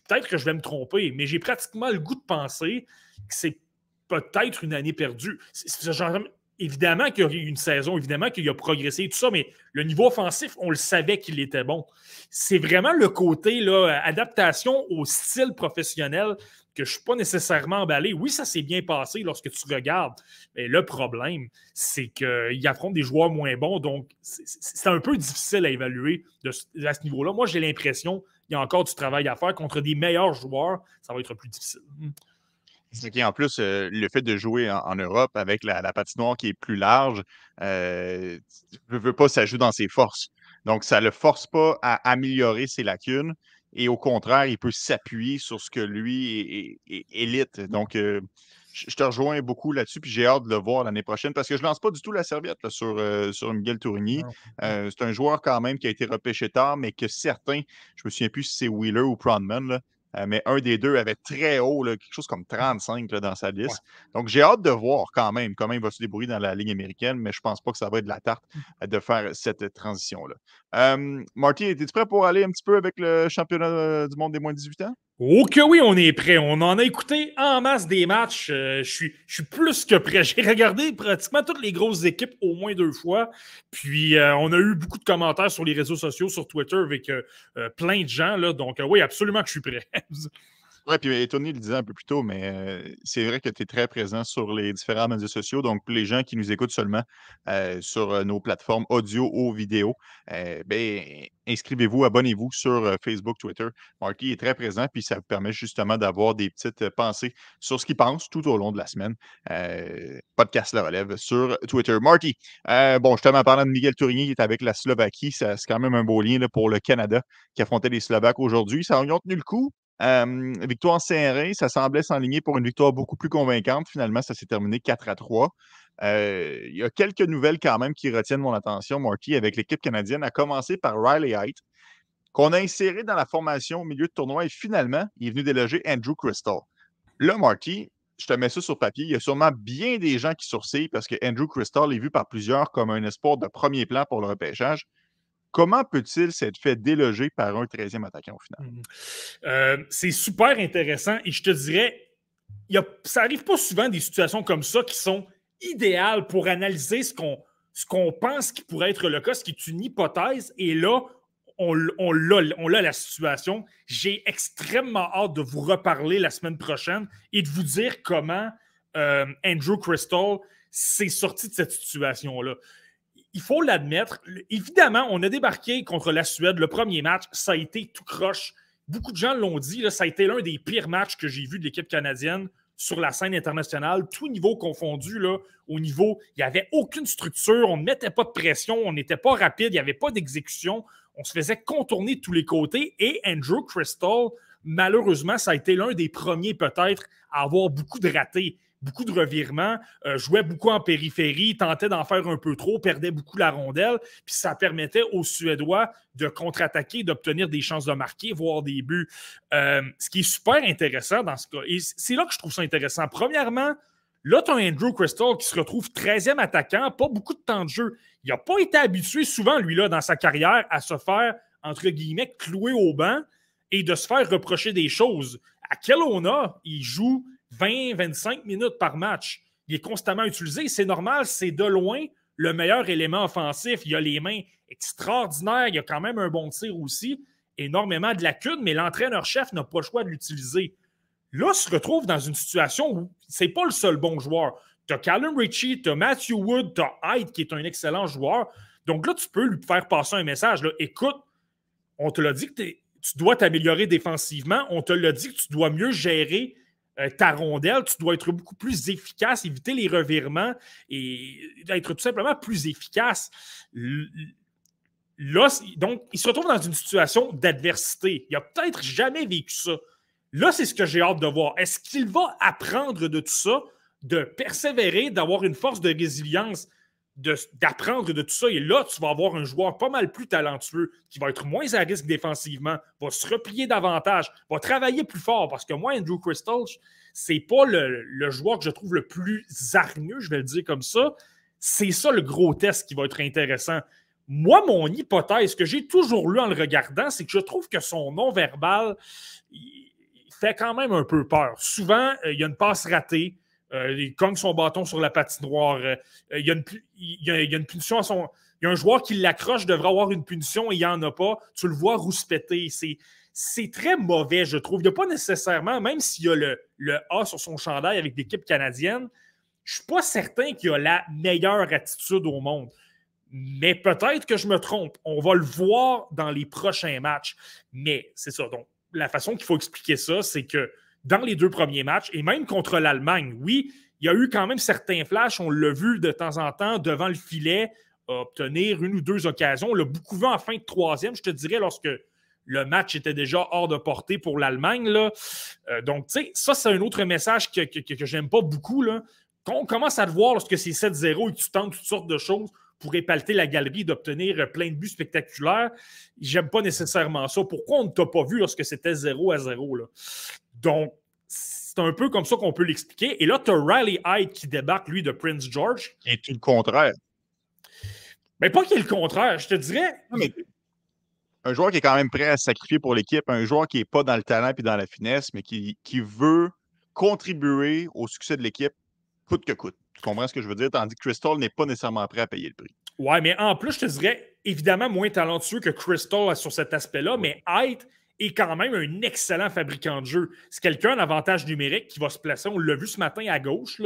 C: Peut-être que je vais me tromper, mais j'ai pratiquement le goût de penser que c'est peut-être une année perdue. Genre- évidemment qu'il y a eu une saison, évidemment qu'il a progressé et tout ça, mais le niveau offensif, on le savait qu'il était bon. C'est vraiment le côté là, adaptation au style professionnel que je ne suis pas nécessairement emballé. Oui, ça s'est bien passé lorsque tu regardes, mais le problème, c'est qu'il affronte des joueurs moins bons, donc c'est- un peu difficile à évaluer à ce niveau-là. Moi, j'ai l'impression qu'il y a encore du travail à faire contre des meilleurs joueurs, ça va être plus difficile. Hmm.
A: C'est qu'en plus, euh, le fait de jouer en, en Europe avec la, la patinoire qui est plus large, euh, ne veut pas, ça joue dans ses forces. Donc, ça ne le force pas à améliorer ses lacunes et au contraire, il peut s'appuyer sur ce que lui est, est- est élite. Donc, euh, je te rejoins beaucoup là-dessus, puis j'ai hâte de le voir l'année prochaine parce que je lance pas du tout la serviette là, sur, euh, sur Miguel Tourigny. Euh, c'est un joueur quand même qui a été repêché tard, mais que certains, je me souviens plus si c'est Wheeler ou Pronman, là, euh, mais un des deux avait très haut, là, quelque chose comme 35 là, dans sa liste. Donc, j'ai hâte de voir quand même comment il va se débrouiller dans la Ligue américaine, mais je pense pas que ça va être de la tarte euh, de faire cette transition-là. Euh, Marty, es-tu prêt pour aller un petit peu avec le championnat du monde des moins de 18 ans?
C: Oh oui, on est prêt. On en a écouté en masse des matchs. Euh, je, suis, plus que prêt. J'ai regardé pratiquement toutes les grosses équipes au moins deux fois. Puis euh, on a eu beaucoup de commentaires sur les réseaux sociaux, sur Twitter avec euh, plein de gens. Là, donc oui, absolument que je suis prêt.
A: Oui, puis Tony le disait un peu plus tôt, mais euh, c'est vrai que tu es très présent sur les différents médias sociaux. Donc, pour les gens qui nous écoutent seulement euh, sur euh, nos plateformes audio ou vidéo, ben, inscrivez-vous, abonnez-vous sur Facebook, Twitter. Marty est très présent, puis ça vous permet justement d'avoir des petites pensées sur ce qu'il pense tout au long de la semaine. podcast La Relève sur Twitter. Marty, bon, justement, parlant de Miguel Tourigny qui est avec la Slovaquie, c'est quand même un beau lien là, pour le Canada qui affrontait les Slovaques aujourd'hui. Ça a tenu le coup? Victoire serrée, ça semblait s'enligner pour une victoire beaucoup plus convaincante. Finalement, ça s'est terminé 4 à 3. il y a quelques nouvelles quand même qui retiennent mon attention, Marty, avec l'équipe canadienne, à commencer par Riley Height, qu'on a inséré dans la formation au milieu de tournoi et finalement, il est venu déloger Andrew Crystal. Là, Marty, je te mets ça sur papier. Il y a sûrement bien des gens qui sourcillent parce que Andrew Crystal est vu par plusieurs comme un espoir de premier plan pour le repêchage. Comment peut-il s'être fait déloger par un 13e attaquant au final?
C: Mmh euh, c'est super intéressant et je te dirais, ça n'arrive pas souvent des situations comme ça qui sont idéales pour analyser ce qu'on ce qu'on pense qui pourrait être le cas, ce qui est une hypothèse. Et là, on, on l'a la situation. J'ai extrêmement hâte de vous reparler la semaine prochaine et de vous dire comment euh, Andrew Crystal s'est sorti de cette situation-là il faut l'admettre. Évidemment, on a débarqué contre la Suède. Le premier match, ça a été tout croche. Beaucoup de gens l'ont dit, ça a été l'un des pires matchs que j'ai vu de l'équipe canadienne sur la scène internationale, tout niveau confondu, là, au niveau, il n'y avait aucune structure, on ne mettait pas de pression, on n'était pas rapide, il n'y avait pas d'exécution, on se faisait contourner de tous les côtés. Et Andrew Crystal, malheureusement, ça a été l'un des premiers peut-être à avoir beaucoup de ratés beaucoup de revirements, euh, jouait beaucoup en périphérie, tentait d'en faire un peu trop, perdait beaucoup la rondelle, puis ça permettait aux Suédois de contre-attaquer, d'obtenir des chances de marquer, voire des buts. Euh, ce qui est super intéressant dans ce cas, et c'est là que je trouve ça intéressant. Premièrement, là, tu as Andrew Crystal qui se retrouve 13e attaquant, pas beaucoup de temps de jeu. Il n'a pas été habitué souvent, lui-là, dans sa carrière, à se faire, entre guillemets, clouer au banc et de se faire reprocher des choses. À Kelowna, il joue 20-25 minutes par match. Il est constamment utilisé. C'est normal, c'est de loin le meilleur élément offensif. Il a les mains extraordinaires. Il a quand même un bon tir aussi. Énormément de lacunes, mais l'entraîneur-chef n'a pas le choix de l'utiliser. Là, il se retrouve dans une situation où c'est pas le seul bon joueur. Tu as Callum Ritchie, tu as Matthew Wood, tu as Hyde qui est un excellent joueur. Donc là, tu peux lui faire passer un message. Là. Écoute, on te l'a dit que tu dois t'améliorer défensivement. On te l'a dit que tu dois mieux gérer euh, ta rondelle, tu dois être beaucoup plus efficace, éviter les revirements et être tout simplement plus efficace. Là, donc, il se retrouve dans une situation d'adversité. Il n'a peut-être jamais vécu ça. Là, c'est ce que j'ai hâte de voir. Est-ce qu'il va apprendre de tout ça, de persévérer, d'avoir une force de résilience, d'apprendre de, tout ça. Et là, tu vas avoir un joueur pas mal plus talentueux qui va être moins à risque défensivement, va se replier davantage, va travailler plus fort parce que moi, Andrew Crystal, c'est pas le, joueur que je trouve le plus hargneux, je vais le dire comme ça. C'est ça le gros test qui va être intéressant. Moi, mon hypothèse que j'ai toujours lu en le regardant, c'est que je trouve que son non-verbal fait quand même un peu peur. Souvent, euh, il y a une passe ratée. Euh, il cogne son bâton sur la patinoire. Euh, il, y a une, il, une, punition à son. Il y a un joueur qui l'accroche, devrait avoir une punition et il n'y en a pas. Tu le vois rouspéter. C'est, très mauvais, je trouve. Il n'y a pas nécessairement, même s'il y a le, A sur son chandail avec l'équipe canadienne, je ne suis pas certain qu'il a la meilleure attitude au monde. Mais peut-être que je me trompe. On va le voir dans les prochains matchs. Mais c'est ça. Donc, la façon qu'il faut expliquer ça, c'est que dans les deux premiers matchs et même contre l'Allemagne. Oui, il y a eu quand même certains flashs, on l'a vu de temps en temps devant le filet, obtenir une ou deux occasions. On l'a beaucoup vu en fin de troisième, je te dirais, lorsque le match était déjà hors de portée pour l'Allemagne. Euh, donc, tu sais, ça, c'est un autre message que, que, que, j'aime pas beaucoup. Quand on commence à te voir lorsque c'est 7-0 et que tu tentes toutes sortes de choses pour épalter la galerie, d'obtenir plein de buts spectaculaires, j'aime pas nécessairement ça. Pourquoi on ne t'a pas vu lorsque c'était 0 à 0? Là? Donc, c'est un peu comme ça qu'on peut l'expliquer. Et là, tu as Riley Hyde qui débarque, lui, de Prince George.
A: Et tout le contraire.
C: Mais pas qu'il est le contraire, je te dirais.
A: Un joueur qui est quand même prêt à sacrifier pour l'équipe, un joueur qui n'est pas dans le talent et dans la finesse, mais qui, qui veut contribuer au succès de l'équipe coûte que coûte. Tu comprends ce que je veux dire? Tandis que Crystal n'est pas nécessairement prêt à payer le prix.
C: Ouais, mais en plus, je te dirais, évidemment, moins talentueux que Crystal sur cet aspect-là, mais Hyde est quand même un excellent fabricant de jeu. C'est quelqu'un d'avantage numérique qui va se placer. On l'a vu ce matin à gauche.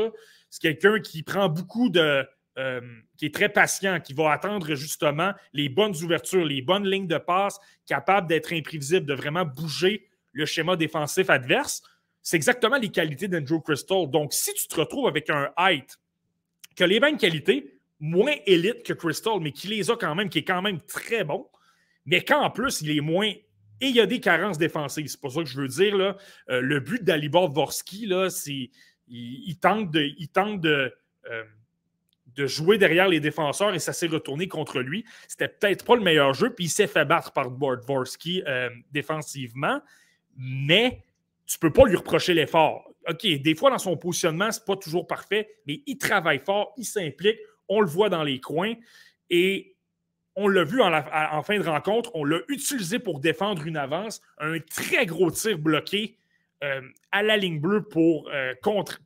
C: C'est quelqu'un qui prend beaucoup de. Euh, qui est très patient, qui va attendre justement les bonnes ouvertures, les bonnes lignes de passe, capable d'être imprévisible, de vraiment bouger le schéma défensif adverse. C'est exactement les qualités d'Andrew Crystal. Donc, si tu te retrouves avec un height qui a les mêmes qualités, moins élite que Crystal, mais qui les a quand même, qui est quand même très bon, mais qu'en plus, il est moins et il y a des carences défensives. C'est pas ça que je veux dire. Euh, le but d'Alibor Dvorsky, c'est il, tente de, il tente de, euh, de jouer derrière les défenseurs et ça s'est retourné contre lui. C'était peut-être pas le meilleur jeu, puis il s'est fait battre par Dvorsky euh, défensivement, mais tu peux pas lui reprocher l'effort. OK, des fois dans son positionnement, c'est pas toujours parfait, mais il travaille fort, il s'implique, on le voit dans les coins et on l'a vu en, fin de rencontre, on l'a utilisé pour défendre une avance, un très gros tir bloqué euh, à la ligne bleue pour, euh,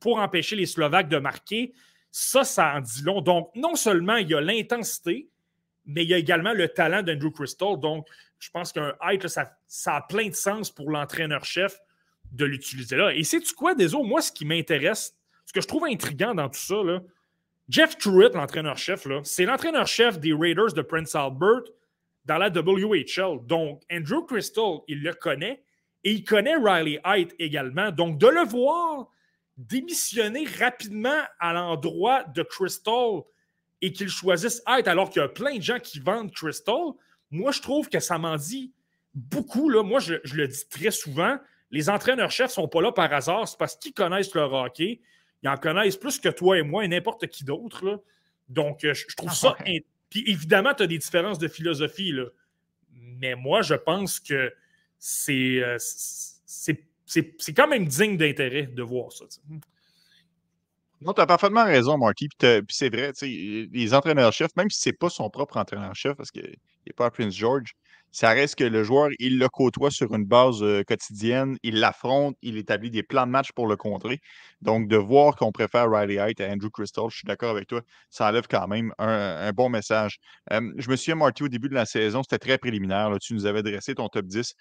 C: pour empêcher les Slovaques de marquer. Ça, ça en dit long. Donc, non seulement il y a l'intensité, mais il y a également le talent d'Andrew Crystal. Donc, je pense qu'un height, ça, a plein de sens pour l'entraîneur-chef de l'utiliser là. Et c'est-tu quoi, Désolé, moi, ce qui m'intéresse, ce que je trouve intriguant dans tout ça, là, Jeff Truitt, l'entraîneur-chef, c'est l'entraîneur-chef des Raiders de Prince Albert dans la WHL. Donc, Andrew Crystal, il le connaît et il connaît Riley Height également. Donc, de le voir démissionner rapidement à l'endroit de Crystal et qu'il choisisse Height alors qu'il y a plein de gens qui vendent Crystal, moi, je trouve que ça m'en dit beaucoup. Moi, je, le dis très souvent, les entraîneurs-chefs ne sont pas là par hasard, c'est parce qu'ils connaissent le hockey ils en connaissent plus que toi et moi et n'importe qui d'autre. Donc, euh, je, trouve ah, ça. Puis évidemment, tu as des différences de philosophie. Là. Mais moi, je pense que c'est, euh, c'est, quand même digne d'intérêt de voir ça.
A: Non, tu as parfaitement raison, Marky. Puis, c'est vrai, les entraîneurs-chefs, même si ce n'est pas son propre entraîneur-chef, parce qu'il n'est pas Prince George, ça reste que le joueur, il le côtoie sur une base quotidienne, il l'affronte, il établit des plans de match pour le contrer. Donc, de voir qu'on préfère Riley Height à Andrew Crystal, je suis d'accord avec toi, ça enlève quand même un, bon message. je me souviens, Marty, au début de la saison, c'était très préliminaire. tu nous avais dressé ton top 10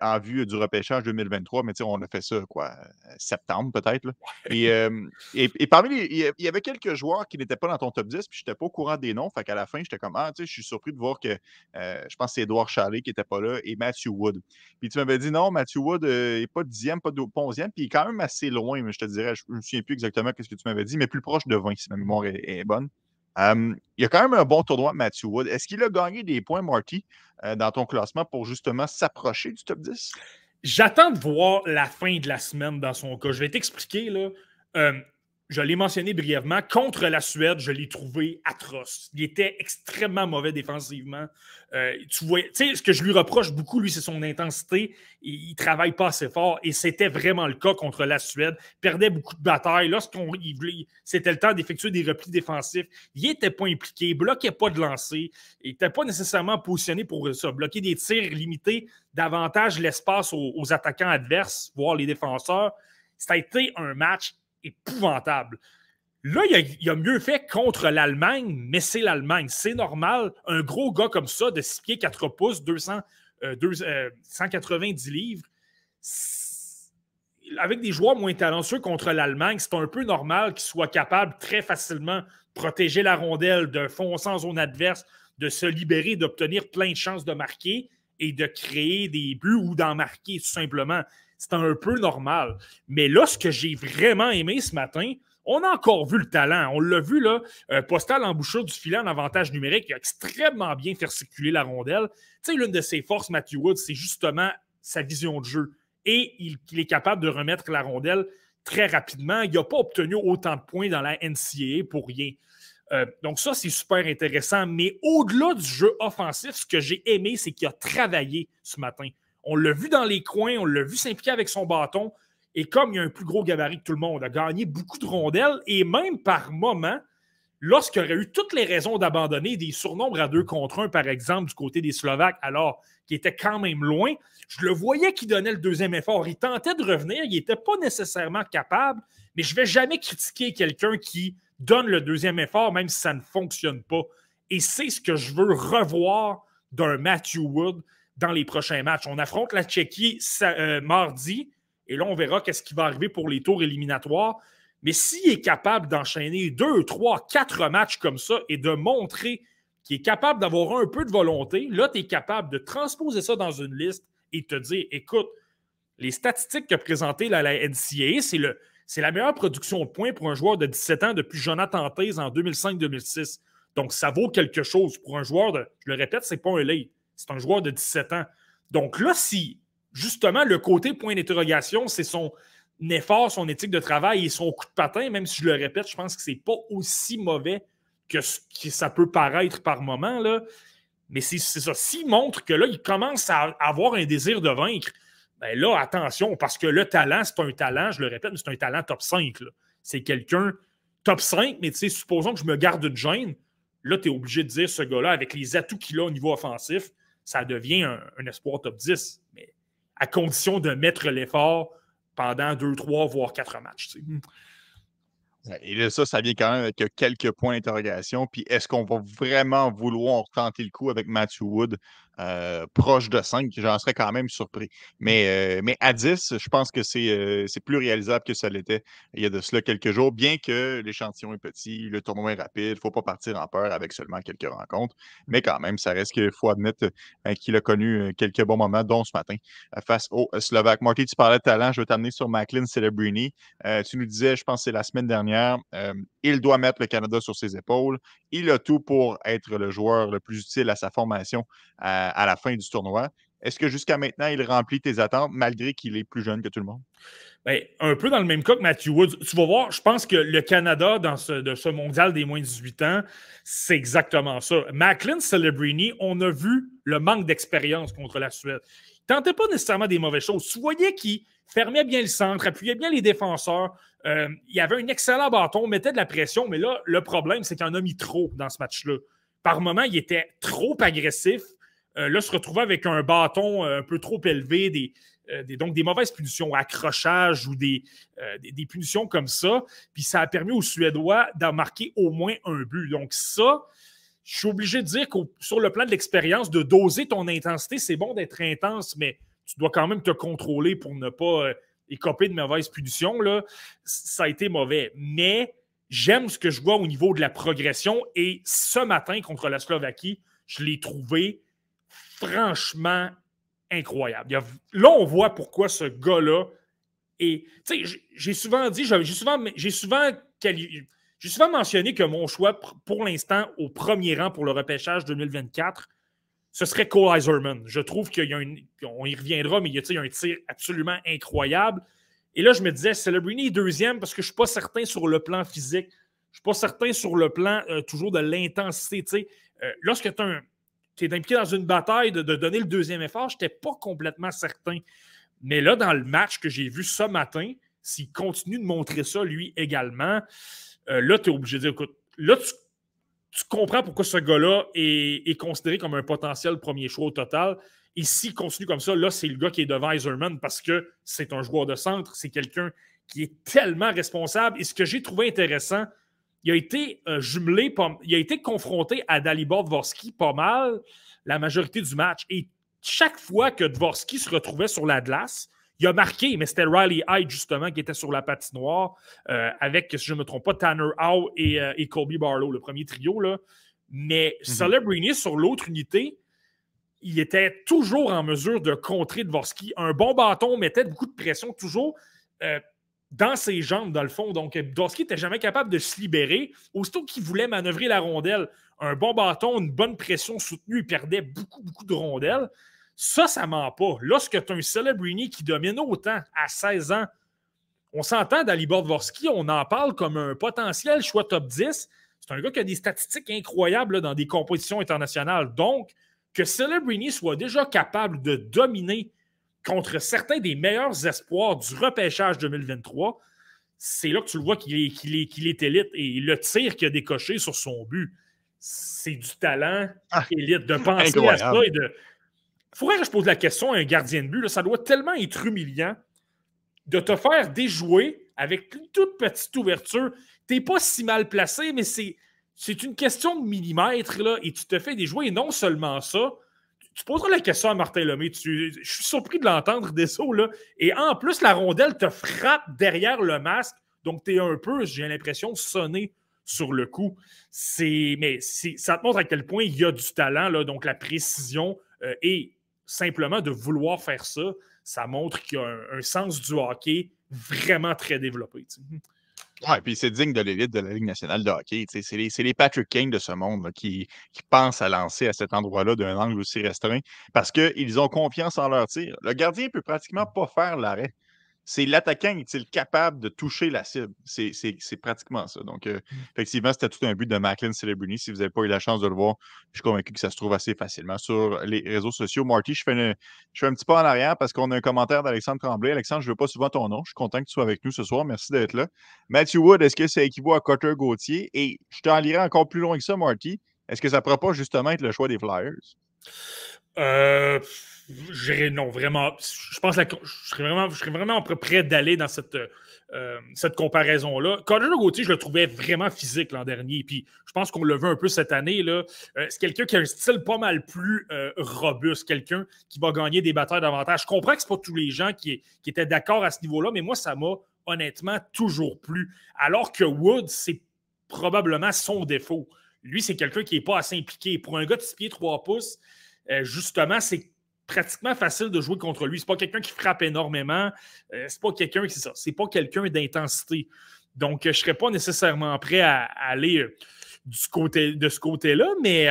A: en vue du repêchage 2023, mais on a fait ça, quoi, septembre peut-être. Et, et, parmi les, il y avait quelques joueurs qui n'étaient pas dans ton top 10, puis je n'étais pas au courant des noms. Fait qu'à la fin, j'étais comme, ah, tu sais, je suis surpris de voir que, je pense que c'est Edouard Qui n'était pas là, et Matthew Wood. Puis tu m'avais dit non, Matthew Wood n'est euh, pas dixième, pas onzième, puis il est quand même assez loin, mais je te dirais, je ne me souviens plus exactement ce que tu m'avais dit, mais plus proche de 20 si ma mémoire est, bonne. il y a quand même un bon tournoi, Matthew Wood. Est-ce qu'il a gagné des points, Marty, euh, dans ton classement pour justement s'approcher du top 10?
C: J'attends de voir la fin de la semaine dans son cas. Je vais t'expliquer. là. Je l'ai mentionné brièvement, contre la Suède, je l'ai trouvé atroce. Il était extrêmement mauvais défensivement. Euh, tu vois, ce que je lui reproche beaucoup, lui, c'est son intensité. Il, ne travaille pas assez fort et c'était vraiment le cas contre la Suède. Il perdait beaucoup de batailles. Lorsqu'on c'était le temps d'effectuer des replis défensifs, il n'était pas impliqué, il bloquait pas de lancer, il n'était pas nécessairement positionné pour ça. Bloquer des tirs, limiter davantage l'espace aux, attaquants adverses, voire les défenseurs. Ça a été un match épouvantable. Là, il a, mieux fait contre l'Allemagne, mais c'est l'Allemagne. C'est normal. Un gros gars comme ça, de 6 pieds 4 pouces, 200, 190 euh, livres, avec des joueurs moins talentueux contre l'Allemagne, c'est un peu normal qu'il soit capable très facilement de protéger la rondelle, de foncer en zone adverse, de se libérer, d'obtenir plein de chances de marquer et de créer des buts ou d'en marquer tout simplement c'est un peu normal. Mais là, ce que j'ai vraiment aimé ce matin, on a encore vu le talent. On l'a vu, là, euh, Postal en bouchure du filet en avantage numérique. Il a extrêmement bien fait circuler la rondelle. Tu l'une de ses forces, Matthew Woods, c'est justement sa vision de jeu. Et il, est capable de remettre la rondelle très rapidement. Il n'a pas obtenu autant de points dans la NCAA pour rien. Euh, donc, ça, c'est super intéressant. Mais au-delà du jeu offensif, ce que j'ai aimé, c'est qu'il a travaillé ce matin. On l'a vu dans les coins, on l'a vu s'impliquer avec son bâton. Et comme il y a un plus gros gabarit que tout le monde, a gagné beaucoup de rondelles et même par moment, lorsqu'il aurait eu toutes les raisons d'abandonner des surnombres à deux contre un, par exemple, du côté des Slovaques, alors qu'il était quand même loin, je le voyais qui donnait le deuxième effort. Il tentait de revenir, il n'était pas nécessairement capable, mais je ne vais jamais critiquer quelqu'un qui donne le deuxième effort, même si ça ne fonctionne pas. Et c'est ce que je veux revoir d'un Matthew Wood dans les prochains matchs. On affronte la Tchéquie euh, mardi et là, on verra qu'est-ce qui va arriver pour les tours éliminatoires. Mais s'il est capable d'enchaîner deux, trois, quatre matchs comme ça et de montrer qu'il est capable d'avoir un peu de volonté, là, tu es capable de transposer ça dans une liste et te dire écoute, les statistiques qu'a présentées la, NCAA, c'est la meilleure production de points pour un joueur de 17 ans depuis Jonathan Taze en 2005-2006. Donc, ça vaut quelque chose pour un joueur de, je le répète, c'est pas un late, c'est un joueur de 17 ans. Donc là, si justement le côté point d'interrogation, c'est son effort, son éthique de travail et son coup de patin, même si je le répète, je pense que c'est pas aussi mauvais que, ce que ça peut paraître par moment. Là. Mais c'est ça. S'il montre que là, il commence à avoir un désir de vaincre, ben là, attention, parce que le talent, c'est un talent, je le répète, mais c'est un talent top 5. C'est quelqu'un top 5, mais tu sais, supposons que je me garde de gêne, là, tu es obligé de dire ce gars-là, avec les atouts qu'il a au niveau offensif, ça devient un, espoir top 10. Mais à condition de mettre l'effort pendant 2, 3, voire 4 matchs.
A: Et là, ça, ça vient quand même avec quelques points d'interrogation. Puis est-ce qu'on va vraiment vouloir tenter le coup avec Matthew Wood? Euh, proche de 5? J'en serais quand même surpris. Mais, euh, mais à 10, je pense que euh, c'est plus réalisable que ça l'était il y a de cela quelques jours, bien que l'échantillon est petit, le tournoi est rapide, il ne faut pas partir en peur avec seulement quelques rencontres. Mais quand même, ça reste qu'il faut admettre qu'il a connu quelques bons moments, dont ce matin, face au Slovaque. Marty, tu parlais de talent, je vais t'amener sur Macklin Celebrini. tu nous disais, je pense que c'est la semaine dernière, il doit mettre le Canada sur ses épaules. Il a tout pour être le joueur le plus utile à sa formation à, la fin du tournoi. Est-ce que jusqu'à maintenant, il remplit tes attentes malgré qu'il est plus jeune que tout le monde?
C: Bien, un peu dans le même cas que Matthew Woods. Tu vas voir, je pense que le Canada, dans ce, de mondial des moins de 18 ans, c'est exactement ça. Macklin Celebrini, on a vu le manque d'expérience contre la Suède. Il tentait pas nécessairement des mauvaises choses. Tu voyais qu'il fermait bien le centre, appuyait bien les défenseurs. Euh, il avait un excellent bâton, mettait de la pression, mais là, le problème, c'est qu'il en a mis trop dans ce match-là. Par moments, il était trop agressif. Euh, là, se retrouvait avec un bâton euh, un peu trop élevé, des, donc des mauvaises punitions, accrochage ou des, punitions comme ça. Puis ça a permis aux Suédois d'en marquer au moins un but. Donc ça, je suis obligé de dire que sur le plan de l'expérience, de doser ton intensité, c'est bon d'être intense, mais tu dois quand même te contrôler pour ne pas euh, écoper de mauvaises punitions. Là. Ça a été mauvais. Mais j'aime ce que je vois au niveau de la progression. Et ce matin, contre la Slovaquie, je l'ai trouvé franchement incroyable. Là, on voit pourquoi ce gars-là est. Tu sais, j'ai souvent dit, j'ai souvent, j'ai souvent, souvent mentionné que mon choix pour l'instant au premier rang pour le repêchage 2024, ce serait Cole Iserman. Je trouve qu'il y a une. On y reviendra, mais il y a, un tir absolument incroyable. Et là, je me disais, Celebrini est deuxième parce que je ne suis pas certain sur le plan physique. Je ne suis pas certain sur le plan euh, toujours de l'intensité. Euh, lorsque tu es impliqué dans une bataille de, donner le deuxième effort, je n'étais pas complètement certain. Mais là, dans le match que j'ai vu ce matin, s'il continue de montrer ça, lui également, euh, là, tu es obligé de dire, écoute, là, tu tu comprends pourquoi ce gars-là est, considéré comme un potentiel premier choix au total. Et s'il continue comme ça, là, c'est le gars qui est devant Iserman parce que c'est un joueur de centre, c'est quelqu'un qui est tellement responsable. Et ce que j'ai trouvé intéressant, il a été euh, jumelé, il a été confronté à Dalibor Dvorsky pas mal la majorité du match. Et chaque fois que Dvorsky se retrouvait sur la glace, il a marqué, mais c'était Riley Hyde, justement, qui était sur la patinoire euh, avec, si je ne me trompe pas, Tanner Howe et, euh, Colby Barlow, le premier trio. Là. Mais mm Celebrini, sur l'autre unité, il était toujours en mesure de contrer Dvorsky. Un bon bâton mettait beaucoup de pression, toujours euh, dans ses jambes, dans le fond. Donc, Dvorsky n'était jamais capable de se libérer. Aussitôt qu'il voulait manœuvrer la rondelle, un bon bâton, une bonne pression soutenue, il perdait beaucoup, beaucoup de rondelles. Ça, ça ment pas. Lorsque tu as un Celebrini qui domine autant à 16 ans, on s'entend d'Alibor Dvorsky, on en parle comme un potentiel choix top 10. C'est un gars qui a des statistiques incroyables dans des compétitions internationales. Donc, que Celebrini soit déjà capable de dominer contre certains des meilleurs espoirs du repêchage 2023, c'est là que tu le vois qu'il est, qu'il est, qu'il est élite. Et le tir qu'il a décoché sur son but, c'est du talent ah, élite. De penser à ça et de, il faudrait que je pose la question à un gardien de but. ça doit tellement être humiliant de te faire déjouer avec une toute petite ouverture. Tu n'es pas si mal placé, mais c'est, c'est une question de millimètres là, et tu te fais déjouer. Et non seulement ça, tu poseras la question à Martin Lemay. je suis surpris de l'entendre, Dessau, là. Et en plus, la rondelle te frappe derrière le masque. Donc, tu es un peu, j'ai l'impression, sonné sur le coup. Mais ça te montre à quel point il y a du talent, là, donc la précision euh, et simplement de vouloir faire ça, ça montre qu'il y a un, sens du hockey vraiment très développé.
A: Oui, puis c'est digne de l'élite de la Ligue nationale de hockey. C'est les, les, Patrick Kane de ce monde qui, qui, pensent à lancer à cet endroit-là d'un angle aussi restreint parce qu'ils ont confiance en leur tir. Le gardien peut pratiquement pas faire l'arrêt c'est l'attaquant est-il capable de toucher la cible? C'est pratiquement ça. Donc, euh, mmh. effectivement, c'était tout un but de Macklin Celebrini. Si vous n'avez pas eu la chance de le voir, je suis convaincu que ça se trouve assez facilement sur les réseaux sociaux. Marty, je fais, je fais un petit pas en arrière parce qu'on a un commentaire d'Alexandre Tremblay. Alexandre, je ne veux pas souvent ton nom. Je suis content que tu sois avec nous ce soir. Merci d'être là. Matthew Wood, est-ce que ça équivaut à Cutter Gauthier? Et je t'en lirai encore plus loin que ça, Marty. Est-ce que ça ne pourra pas justement être le choix des Flyers?
C: Euh non, vraiment. Je pense que je, serais vraiment, je serais vraiment prêt d'aller dans cette, euh, cette comparaison-là. Connor Gauthier, je le trouvais vraiment physique l'an dernier. Puis je pense qu'on le veut un peu cette année. Euh, c'est quelqu'un qui a un style pas mal plus robuste, quelqu'un qui va gagner des batailles d'avantage. Je comprends que ce pas tous les gens qui, qui étaient d'accord à ce niveau-là, mais moi, ça m'a honnêtement toujours plu. Alors que Wood, c'est probablement son défaut. Lui, c'est quelqu'un qui n'est pas assez impliqué. Pour un gars de 6 pieds 3 pouces, justement, c'est pratiquement facile de jouer contre lui. C'est pas quelqu'un qui frappe énormément. Euh, c'est pas quelqu'un qui ça. D'intensité. Donc, euh, je serais pas nécessairement prêt à, aller euh, du de ce côté-là, mais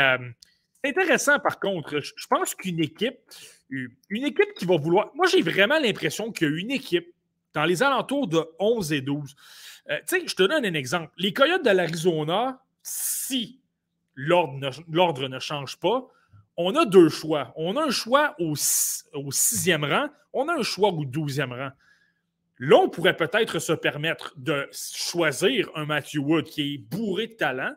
C: c'est intéressant par contre. Je, pense qu'une équipe, une équipe qui va vouloir. Moi, j'ai vraiment l'impression qu'il y a une équipe dans les alentours de 11 et 12. tu sais, je te donne un exemple. Les Coyotes de l'Arizona, si l'ordre ne change pas, on a deux choix. On a un choix au, sixième rang, on a un choix au douzième rang. Là, on pourrait peut-être se permettre de choisir un Matthew Wood qui est bourré de talent,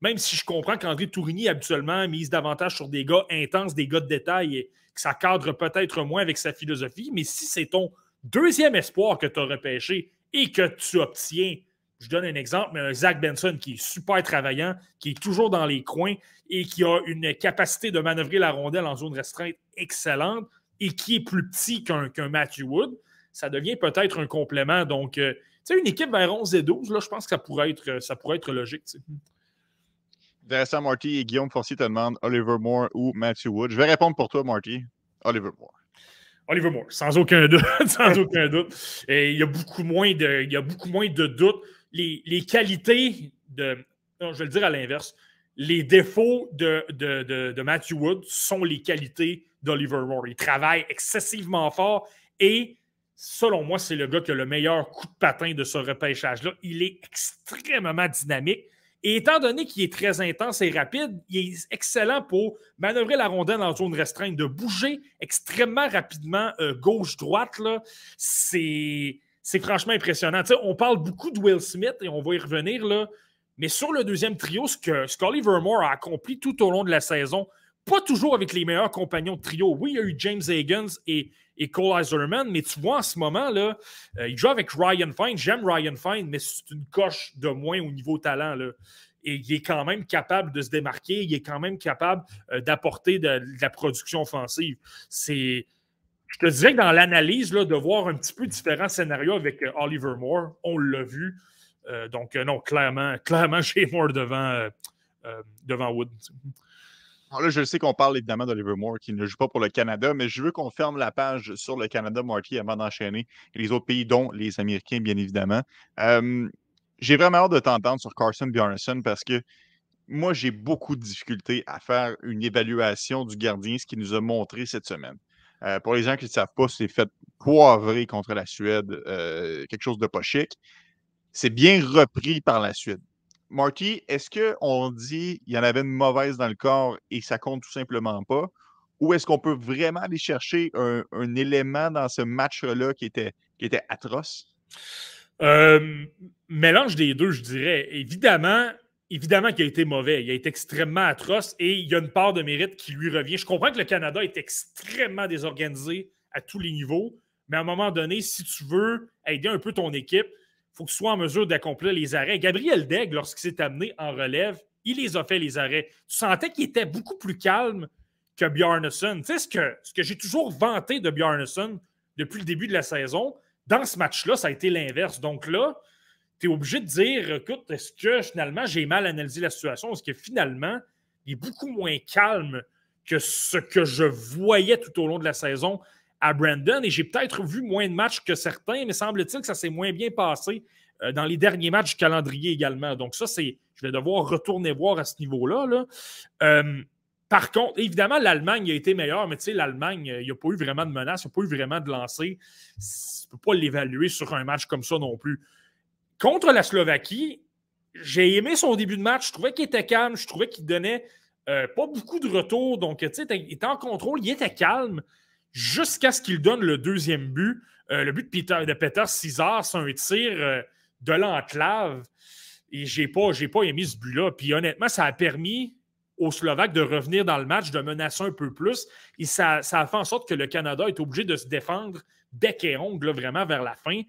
C: même si je comprends qu'André Tourigny, habituellement, mise davantage sur des gars intenses, des gars de détail, et que ça cadre peut-être moins avec sa philosophie. Mais si c'est ton deuxième espoir que tu as repêché et que tu obtiens je donne un exemple, mais un Zach Benson qui est super travaillant, qui est toujours dans les coins et qui a une capacité de manœuvrer la rondelle en zone restreinte excellente et qui est plus petit qu'un Matthew Wood, ça devient peut-être un complément. Donc, euh, tu sais, une équipe vers 11 et 12, là, je pense que ça pourrait être, ça pourrait être logique.
A: Intéressant, Marty. Et Guillaume Forcy te demande Oliver Moore ou Matthew Wood. Je vais répondre pour toi, Marty. Oliver Moore.
C: Oliver Moore, sans aucun doute. sans aucun doute. Et il y a beaucoup moins de, il y a beaucoup moins de doutes les, qualités de. je vais le dire à l'inverse. Les défauts de, Matthew Wood sont les qualités d'Oliver Moore. Il travaille excessivement fort et, selon moi, c'est le gars qui a le meilleur coup de patin de ce repêchage-là. Il est extrêmement dynamique. Et étant donné qu'il est très intense et rapide, il est excellent pour manœuvrer la rondelle en zone restreinte, de bouger extrêmement rapidement euh, gauche-droite. C'est c'est franchement impressionnant. on parle beaucoup de Will Smith et on va y revenir là. Mais sur le deuxième trio, ce que Scully Vermore a accompli tout au long de la saison, pas toujours avec les meilleurs compagnons de trio. Oui, il y a eu James Higgins et, et Cole Iserman, mais tu vois en ce moment, là, euh, il joue avec Ryan Fine. J'aime Ryan Fine, mais c'est une coche de moins au niveau talent. Et il est quand même capable de se démarquer, il est quand même capable euh, d'apporter de, la production offensive. C'est je te dirais que dans l'analyse, de voir un petit peu différents scénarios avec euh, Oliver Moore, on l'a vu. Euh, donc, euh, non, clairement, clairement, j'ai Moore devant, devant Wood.
A: là, je sais qu'on parle évidemment d'Oliver Moore qui ne joue pas pour le Canada, mais je veux qu'on ferme la page sur le Canada, Marty, avant d'enchaîner les autres pays, dont les Américains, bien évidemment. j'ai vraiment hâte de t'entendre sur Carson Bjornsson parce que moi, j'ai beaucoup de difficultés à faire une évaluation du gardien, ce qu'il nous a montré cette semaine. Euh, pour les gens qui ne savent pas, c'est fait poivrer contre la Suède, euh, quelque chose de pas chic. C'est bien repris par la Suède. Marty, est-ce qu'on dit qu'il y en avait une mauvaise dans le corps et ça compte tout simplement pas? Ou est-ce qu'on peut vraiment aller chercher un, élément dans ce match-là qui était, atroce?
C: Euh, mélange des deux, je dirais. Évidemment, évidemment qu'il a été mauvais. Il a été extrêmement atroce et il y a une part de mérite qui lui revient. Je comprends que le Canada est extrêmement désorganisé à tous les niveaux, mais à un moment donné, si tu veux aider un peu ton équipe, il faut que tu sois en mesure d'accomplir les arrêts. Gabriel Degg, lorsqu'il s'est amené en relève, il les a fait, les arrêts. Tu sentais qu'il était beaucoup plus calme que Bjarnason. Tu sais, ce que, j'ai toujours vanté de Bjarnason depuis le début de la saison, dans ce match-là, ça a été l'inverse. Donc là, tu es obligé de dire écoute, est-ce que finalement j'ai mal analysé la situation? Est-ce que finalement, il est beaucoup moins calme que ce que je voyais tout au long de la saison à Brandon? Et j'ai peut-être vu moins de matchs que certains, mais semble-t-il que ça s'est moins bien passé euh, dans les derniers matchs du calendrier également. Donc, ça, c'est. Je vais devoir retourner voir à ce niveau-là. Là. Euh, par contre, évidemment, l'Allemagne a été meilleure, mais tu sais, l'Allemagne, il n'y a pas eu vraiment de menace, il n'y a pas eu vraiment de lancer. Tu ne peux pas l'évaluer sur un match comme ça non plus. Contre la Slovaquie, j'ai aimé son début de match. Je trouvais qu'il était calme. Je trouvais qu'il donnait euh, pas beaucoup de retour. Donc, tu sais, il était en contrôle. Il était calme jusqu'à ce qu'il donne le deuxième but. le but de Peter, César, c'est un tir de l'enclave. Et je n'ai pas, pas aimé ce but-là. Puis honnêtement, ça a permis aux Slovaques de revenir dans le match, de menacer un peu plus. Et ça, ça a fait en sorte que le Canada est obligé de se défendre bec et ongle, vraiment vers la fin.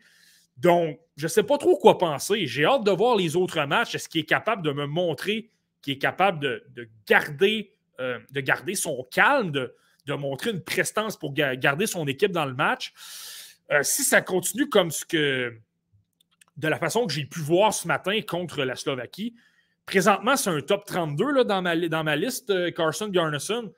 C: Donc, je ne sais pas trop quoi penser. J'ai hâte de voir les autres matchs. Est-ce qu'il est capable de me montrer qu'il est capable de, garder, euh, de garder son calme, de, montrer une prestance pour garder son équipe dans le match? Euh, si ça continue comme ce que, de la façon que j'ai pu voir ce matin contre la Slovaquie. Présentement, c'est un top 32 là, dans, ma, liste, euh, Carson Garnison.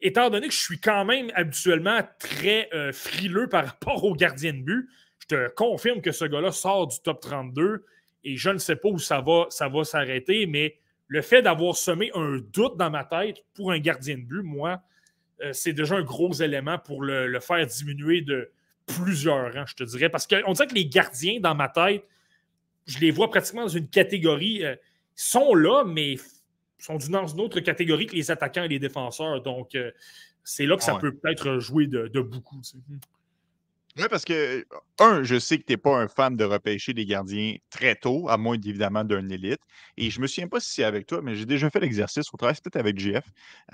C: Étant donné que je suis quand même habituellement très frileux par rapport au gardien de but, je te confirme que ce gars-là sort du top 32 et je ne sais pas où ça va, ça va s'arrêter, mais le fait d'avoir semé un doute dans ma tête pour un gardien de but, moi, euh, c'est déjà un gros élément pour le faire diminuer de, plusieurs rangs, je te dirais. Parce qu'on dirait que les gardiens, dans ma tête, je les vois pratiquement dans une catégorie. Euh, sont là, mais sont dans une autre catégorie que les attaquants et les défenseurs. Donc, euh, c'est là que ça peut peut-être jouer de, beaucoup.
A: Oui, parce que, un, je sais que tu n'es pas un fan de repêcher des gardiens très tôt, à moins évidemment d'un élite. Et je me souviens pas si c'est avec toi, mais j'ai déjà fait l'exercice au travail, peut-être avec GF.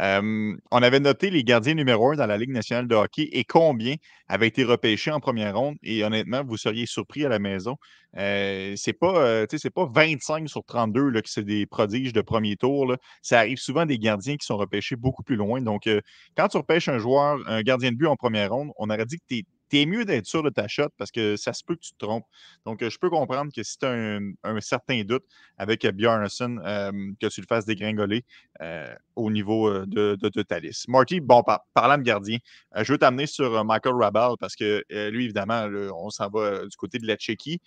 A: on avait noté les gardiens numéro un dans la Ligue nationale de hockey et combien avaient été repêchés en première ronde. Et honnêtement, vous seriez surpris à la maison. Euh, c'est pas, euh, pas 25 sur 32 là, que c'est des prodiges de premier tour. Ça arrive souvent des gardiens qui sont repêchés beaucoup plus loin. Donc, euh, quand tu repêches un joueur, un gardien de but en première ronde, on aurait dit que tu es tu es mieux d'être sûr de ta shot parce que ça se peut que tu te trompes. Donc, je peux comprendre que si tu as un, certain doute avec Bjarnason, que tu le fasses dégringoler au niveau de, de. Marty, bon, parlant de gardien, je veux t'amener sur Michael Rabal parce que lui, évidemment, on s'en va du côté de la Tchéquie.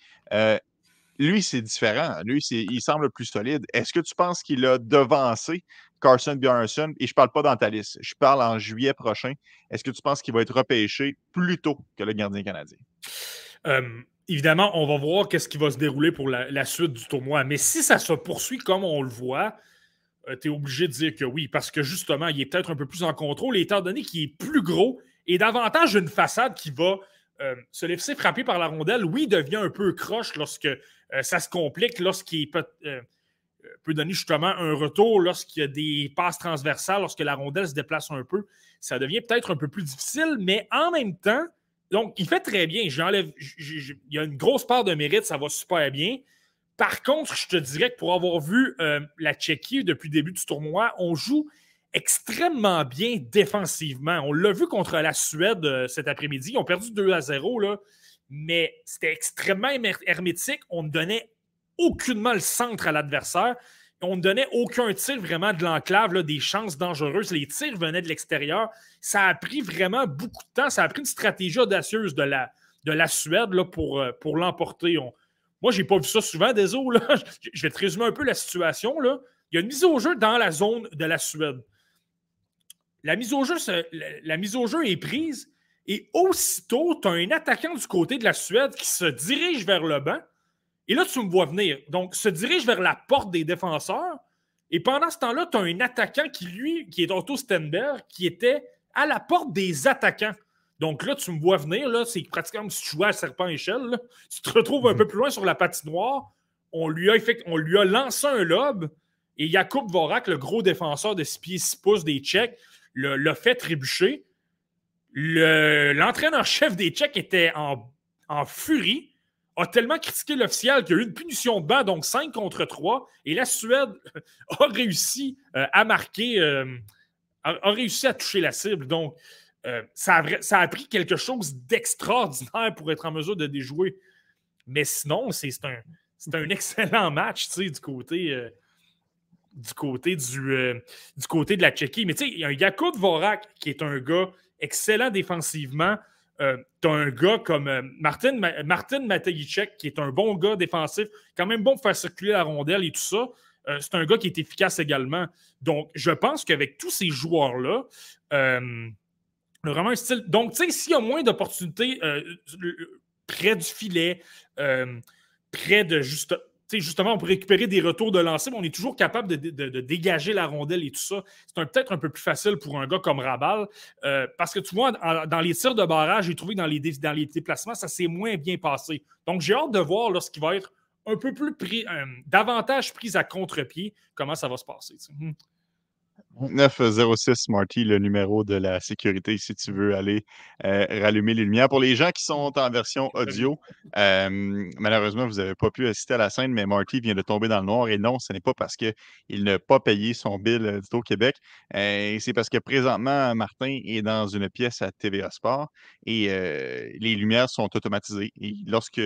A: Lui, c'est différent. Lui, il semble plus solide. Est-ce que tu penses qu'il a devancé Carson Bjornsson, et je ne parle pas dans ta liste, je parle en juillet prochain. Est-ce que tu penses qu'il va être repêché plus tôt que le gardien canadien?
C: évidemment, on va voir qu'est-ce qui va se dérouler pour la, suite du tournoi. Mais si ça se poursuit comme on le voit, euh, tu es obligé de dire que oui, parce que justement, il est peut-être un peu plus en contrôle, étant donné qu'il est plus gros et davantage une façade qui va euh, se laisser frapper par la rondelle. Oui, devient un peu croche lorsque euh, ça se complique, lorsqu'il peut peut donner justement un retour lorsqu'il y a des passes transversales, lorsque la rondelle se déplace un peu. Ça devient peut-être un peu plus difficile, mais en même temps, donc il fait très bien. J'enlève, il y a une grosse part de mérite, ça va super bien. Par contre, je te dirais que pour avoir vu euh, la Tchéquie depuis le début du tournoi, on joue extrêmement bien défensivement. On l'a vu contre la Suède euh, cet après-midi. Ils ont perdu 2 à 0, là, mais c'était extrêmement hermétique. On ne donnait aucunement le centre à l'adversaire. On ne donnait aucun tir vraiment de l'enclave, des chances dangereuses. Les tirs venaient de l'extérieur. Ça a pris vraiment beaucoup de temps. Ça a pris une stratégie audacieuse de la, de la Suède là, pour, euh, pour l'emporter. Moi, je n'ai pas vu ça souvent, désolé. Là. Je vais te résumer un peu la situation. Là. Il y a une mise au jeu dans la zone de la Suède. La mise au jeu, la mise au jeu est prise et aussitôt, tu as un attaquant du côté de la Suède qui se dirige vers le banc et là, tu me vois venir. Donc, se dirige vers la porte des défenseurs. Et pendant ce temps-là, tu as un attaquant qui, lui, qui est Otto Stenberg, qui était à la porte des attaquants. Donc là, tu me vois venir. Là, c'est pratiquement comme si tu jouais à serpent-échelle. Tu te retrouves un mhm. peu plus loin sur la patinoire. On lui a, on lui a lancé un lob. Et Jakub Vorak, le gros défenseur de 6 pieds 6 pouces des Tchèques, l'a fait trébucher. L'entraîneur-chef des Tchèques était en, furie a tellement critiqué l'officiel qu'il y a eu une punition de bas, donc 5 contre 3, et la Suède a réussi euh, à marquer euh, a, réussi à toucher la cible. Donc, euh, ça, a, pris quelque chose d'extraordinaire pour être en mesure de déjouer. Mais sinon, c'est un, un, excellent match du côté, du, côté du, euh, du, côté de la Tchéquie. Mais tu sais, il y a un Vorak qui est un gars excellent défensivement. tu as un gars comme Martin, Martin qui est un bon gars défensif, quand même bon pour faire circuler la rondelle et tout ça. c'est un gars qui est efficace également. Donc, je pense qu'avec tous ces joueurs-là, Vraiment un style. Donc, tu sais, s'il y a moins d'opportunités euh, près du filet, euh, près de juste. Justement, on peut récupérer des retours de lancer, mais on est toujours capable de, dégager la rondelle et tout ça. C'est peut-être un peu plus facile pour un gars comme Rabal. Euh, parce que tu vois, dans les tirs de barrage, j'ai trouvé dans les, dans les déplacements, ça s'est moins bien passé. Donc, j'ai hâte de voir lorsqu'il va être un peu plus pris, davantage pris à contre-pied, comment ça va se passer.
A: 906 Marty, le numéro de la sécurité, si tu veux aller euh, rallumer les lumières. Pour les gens qui sont en version audio, euh, malheureusement, vous n'avez pas pu assister à la scène, mais Marty vient de tomber dans le noir. Et non, ce n'est pas parce qu'il n'a pas payé son bill euh, au Québec. c'est parce que présentement, Martin est dans une pièce à TVA Sport et les lumières sont automatisées. Et lorsque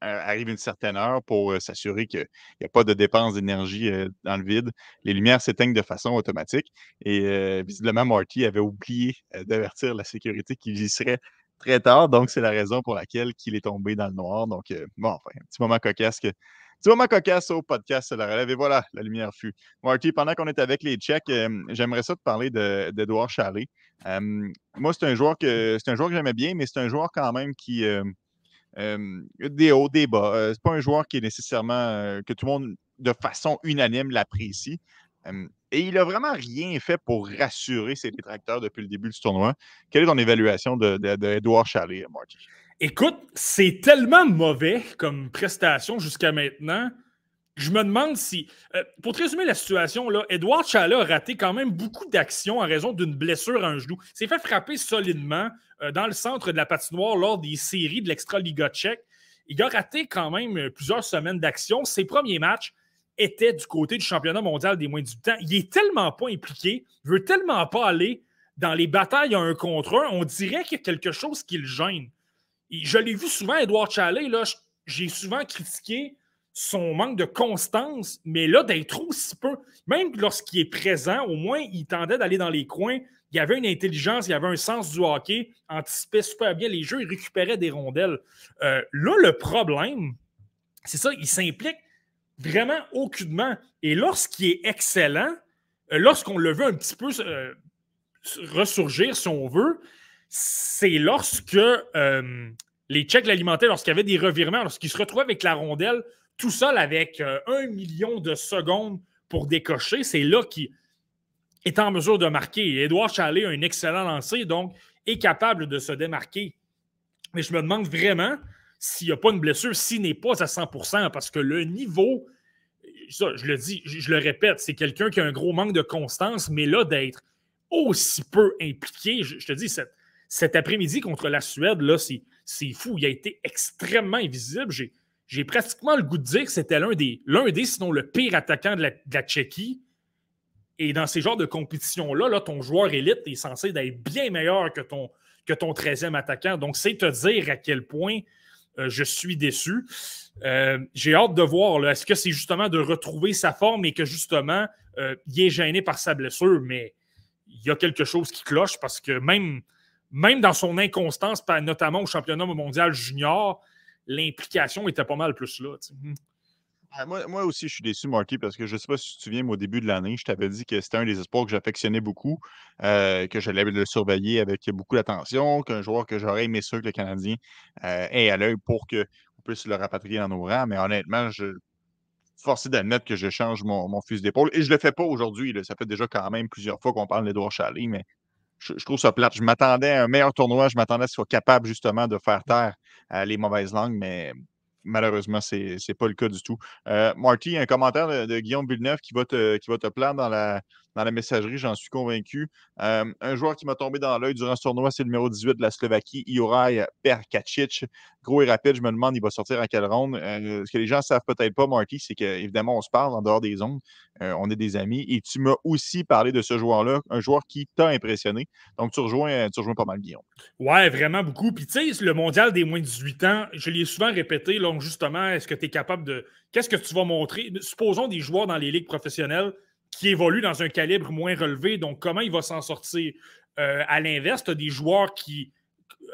A: arrive une certaine heure pour s'assurer qu'il n'y a pas de dépense d'énergie dans le vide. Les lumières s'éteignent de façon automatique. Et visiblement, Marty avait oublié d'avertir la sécurité qu'il y serait très tard. Donc, c'est la raison pour laquelle il est tombé dans le noir. Donc, bon, enfin, un petit moment cocasse Petit moment cocasse au podcast la relève. Et voilà, la lumière fut. Marty, pendant qu'on est avec les Tchèques, j'aimerais ça te parler d'Edouard Chalet. moi, c'est un joueur que c'est un joueur que j'aimais bien, mais c'est un joueur quand même qui, des hauts, des bas. C'est pas un joueur qui est nécessairement que tout le monde, de façon unanime, l'apprécie. et il n'a vraiment rien fait pour rassurer ses détracteurs depuis le début du tournoi. Quelle est ton évaluation d'Edouard de, Chalet, Marty?
C: Écoute, c'est tellement mauvais comme prestation jusqu'à maintenant je me demande si, euh, pour te résumer la situation, là, Edouard Chalet a raté quand même beaucoup d'actions en raison d'une blessure à un genou. Il s'est fait frapper solidement euh, dans le centre de la patinoire lors des séries de l'Extra-Liga tchèque. Il a raté quand même euh, plusieurs semaines d'action. Ses premiers matchs étaient du côté du championnat mondial des moins 18 ans. Il est tellement pas impliqué, il veut tellement pas aller dans les batailles à un contre un. On dirait qu'il y a quelque chose qui le gêne. je l'ai vu souvent, Edouard Chalet, j'ai souvent critiqué son manque de constance, mais là, d'être aussi peu, même lorsqu'il est présent, au moins, il tendait d'aller dans les coins. Il avait une intelligence, il avait un sens du hockey, anticipait super bien les jeux, il récupérait des rondelles. Euh, là, le problème, c'est ça, il s'implique vraiment aucunement. Et lorsqu'il est excellent, euh, lorsqu'on le veut un petit peu euh, ressurgir, si on veut, c'est lorsque les Tchèques l'alimentaient, lorsqu'il y avait des revirements, lorsqu'il se retrouvait avec la rondelle, tout seul avec euh, un million de secondes pour décocher, c'est là qu'il est en mesure de marquer. Edouard Chalet a un excellent lancer, donc est capable de se démarquer. Mais je me demande vraiment s'il n'y a pas une blessure, s'il n'est pas à 100% parce que le niveau, ça, je le dis, je le répète, c'est quelqu'un qui a un gros manque de constance, mais là, d'être aussi peu impliqué, je, te dis, cet, cet après-midi contre la Suède, là, c'est fou. Il a été extrêmement invisible. J'ai j'ai pratiquement le goût de dire que c'était l'un des, l'un des, sinon le pire attaquant de la, Tchéquie. Et dans ces genres de compétitions-là, là, ton joueur élite est censé être bien meilleur que ton, que ton 13e attaquant. Donc, c'est te dire à quel point euh, je suis déçu. Euh, j'ai hâte de voir. Est-ce que c'est justement de retrouver sa forme et que justement, euh, il est gêné par sa blessure, mais il y a quelque chose qui cloche parce que même, même dans son inconstance, notamment au championnat mondial junior, l'implication était pas mal plus là. Hmm.
A: Ah, moi, aussi, je suis déçu, Marty, parce que je ne sais pas si tu te souviens, au début de l'année, je t'avais dit que c'était un des espoirs que j'affectionnais beaucoup, euh, que j'allais le surveiller avec beaucoup d'attention, qu'un joueur que j'aurais aimé sûr que le Canadien euh, ait à l'œil pour qu'on puisse le rapatrier dans nos rangs. Mais honnêtement, je forcé d'admettre que je change mon, mon fusil d'épaule. Et je ne le fais pas aujourd'hui. Ça fait déjà quand même plusieurs fois qu'on parle d'Edouard Chalet, mais je, trouve ça plate. Je m'attendais à un meilleur tournoi. Je m'attendais à ce qu'il soit capable justement de faire taire euh, les mauvaises langues, mais malheureusement, ce n'est pas le cas du tout. Euh, Marty, un commentaire de, Guillaume Villeneuve qui va te, qui va te plaire dans la, dans la messagerie, j'en suis convaincu. Un joueur qui m'a tombé dans l'œil durant ce tournoi, c'est le numéro 18 de la Slovaquie, Juraj Perkacic. Gros et rapide, je me demande, il va sortir à quelle ronde? Euh, ce que les gens ne savent peut-être pas, Marty, c'est qu'évidemment, on se parle en dehors des ondes. Euh, on est des amis. Et tu m'as aussi parlé de ce joueur-là, un joueur qui t'a impressionné. Donc, tu rejoins, tu rejoins pas mal Guillaume.
C: Ouais, vraiment beaucoup. Puis, tu sais, le mondial des moins de 18 ans, je l'ai souvent répété, donc justement, est-ce que tu es capable de. Qu'est-ce que tu vas montrer? Supposons des joueurs dans les ligues professionnelles qui évolue dans un calibre moins relevé. Donc, comment il va s'en sortir? Euh, à l'inverse, tu des joueurs qui,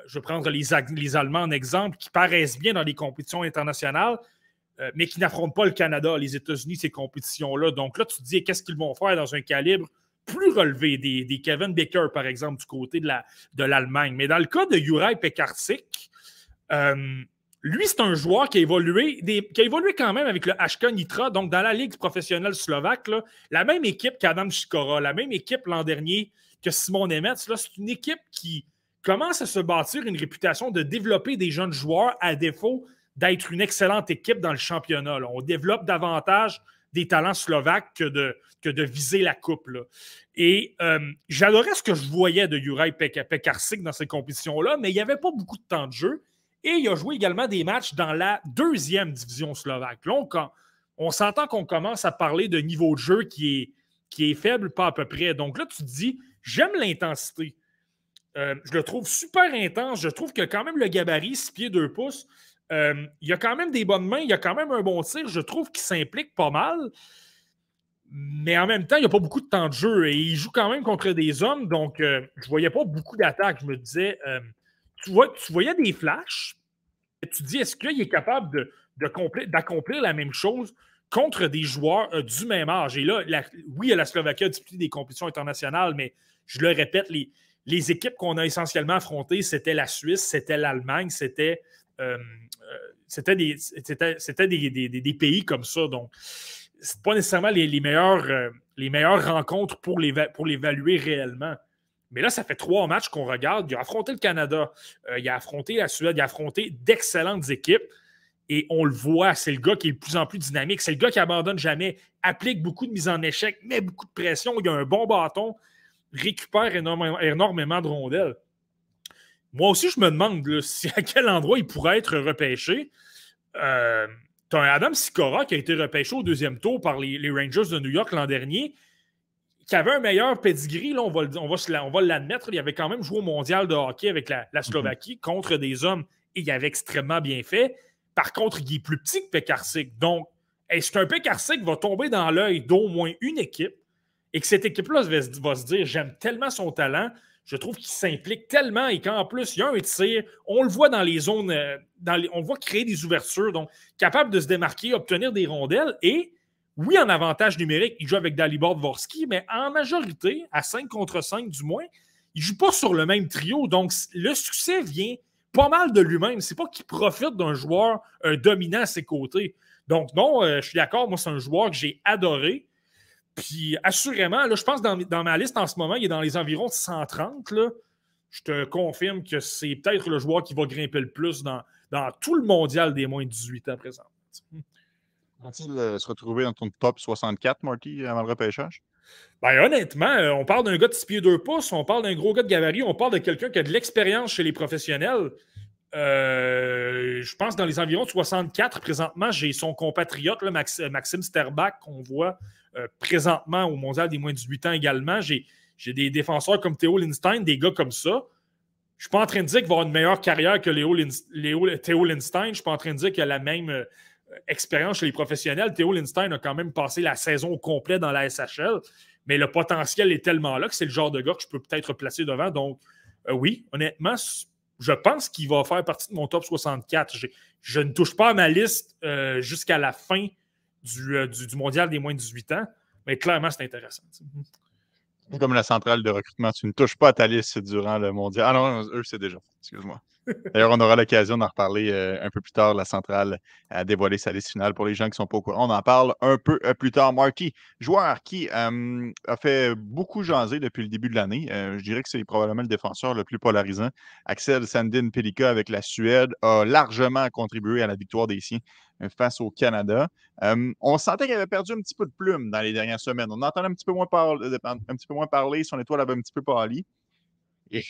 C: je vais prendre les, les, Allemands en exemple, qui paraissent bien dans les compétitions internationales, euh, mais qui n'affrontent pas le Canada, les États-Unis, ces compétitions-là. Donc là, tu te dis, qu'est-ce qu'ils vont faire dans un calibre plus relevé? Des, Kevin Baker, par exemple, du côté de l'Allemagne. De mais dans le cas de Juraj Pekarczyk, euh, lui, c'est un joueur qui a, évolué, qui a évolué quand même avec le HK Nitra, donc dans la Ligue professionnelle slovaque, la même équipe qu'Adam Chikora, la même équipe l'an dernier que Simon Nemeth. C'est une équipe qui commence à se bâtir une réputation de développer des jeunes joueurs à défaut d'être une excellente équipe dans le championnat. On développe davantage des talents slovaques que de, viser la coupe. Et euh, j'adorais ce que je voyais de Juraj Pekarsik dans ces compétitions-là, mais il n'y avait pas beaucoup de temps de jeu. Et il a joué également des matchs dans la deuxième division slovaque. Là, on, s'entend qu'on commence à parler de niveau de jeu qui est, qui est faible, pas à peu près. Donc là, tu te dis, j'aime l'intensité. Euh, je le trouve super intense. Je trouve que quand même le gabarit, 6 pieds 2 pouces, euh, il a quand même des bonnes mains, il a quand même un bon tir. Je trouve qu'il s'implique pas mal. Mais en même temps, il n'y a pas beaucoup de temps de jeu et il joue quand même contre des hommes. Donc, euh, je ne voyais pas beaucoup d'attaques. Je me disais, tu, vois, tu voyais des flashs, et tu dis, est-ce qu'il est capable d'accomplir la même chose contre des joueurs euh, du même âge? Et là, oui, la Slovaquie a disputé des compétitions internationales, mais je le répète, les, les équipes qu'on a essentiellement affrontées, c'était la Suisse, c'était l'Allemagne, c'était euh, euh, des, des, des, pays comme ça. Donc, ce pas nécessairement les, les les meilleures rencontres pour l'évaluer réellement. Mais là, ça fait trois matchs qu'on regarde. Il a affronté le Canada, euh, il a affronté la Suède, il a affronté d'excellentes équipes. Et on le voit, c'est le gars qui est de plus en plus dynamique. C'est le gars qui abandonne jamais, applique beaucoup de mise en échec, met beaucoup de pression. Il a un bon bâton, récupère énormément, énormément de rondelles. Moi aussi, je me demande à quel endroit il pourrait être repêché. Euh, tu as un Adam Sikora qui a été repêché au deuxième tour par les Rangers de New York l'an dernier qui avait un meilleur pedigree, là, on va, on va, l'admettre. Il avait quand même joué au mondial de hockey avec la. Slovaquie contre des hommes et il avait extrêmement bien fait. Par contre, il est plus petit que Pekarsik. Donc, est-ce qu'un Pekarsik va tomber dans l'œil d'au moins une équipe et que cette équipe-là va, se dire j'aime tellement son talent, je trouve qu'il s'implique tellement et qu'en plus, il y a un tir, on le voit dans les zones, euh, on le voit créer des ouvertures, donc capable de se démarquer, obtenir des rondelles et oui, en avantage numérique, il joue avec Dalibor Dvorsky, mais en majorité, à 5 contre 5 du moins, il ne joue pas sur le même trio. Donc, le succès vient pas mal de lui-même. C'est pas qu'il profite d'un joueur dominant à ses côtés. Donc, non, euh, je suis d'accord. Moi, c'est un joueur que j'ai adoré. Puis, assurément, là, je pense que dans, ma liste en ce moment, il est dans les environs de 130. Là. Je te confirme que c'est peut-être le joueur qui va grimper le plus dans, dans tout le mondial des moins de 18 ans présent.
A: Euh, se retrouver dans ton top 64, Marty, avant le repêchage?
C: Ben, honnêtement, euh, on parle d'un gars de 6 pieds 2 pouces, on parle d'un gros gars de gabarit, on parle de quelqu'un qui a de l'expérience chez les professionnels. Euh, je pense dans les environs de 64 présentement, j'ai son compatriote, Maxime Sterbach, qu'on voit présentement au Mondial des moins de 18 ans également. J'ai, des défenseurs comme Théo Lindstein, des gars comme ça. Je ne suis pas en train de dire qu'il va avoir une meilleure carrière que Théo Lindstein. Je ne suis pas en train de dire qu'il a la même expérience chez les professionnels, Théo Lindstein a quand même passé la saison au complet dans la SHL, mais le potentiel est tellement là que c'est le genre de gars que je peux peut-être placer devant. Donc, euh, oui, honnêtement, je pense qu'il va faire partie de mon top 64. Je, ne touche pas à ma liste euh, jusqu'à la fin euh, du, du, mondial des moins de 18 ans, mais clairement, c'est intéressant.
A: Comme la centrale de recrutement, tu ne touches pas à ta liste durant le mondial. Ah non, eux, c'est déjà. Excuse-moi. D'ailleurs, on aura l'occasion d'en reparler euh, un peu plus tard. La centrale a dévoilé sa liste finale pour les gens qui ne sont pas au courant. On en parle un peu euh, plus tard. Marty, joueur qui a fait beaucoup jaser depuis le début de l'année. Euh, je dirais que c'est probablement le défenseur le plus polarisant. Axel Sandin Pelika avec la Suède a largement contribué à la victoire des siens face au Canada. on sentait qu'il avait perdu un petit peu de plume dans les dernières semaines. On entendait un petit peu moins, moins parler, son étoile avait un petit peu pâli. Et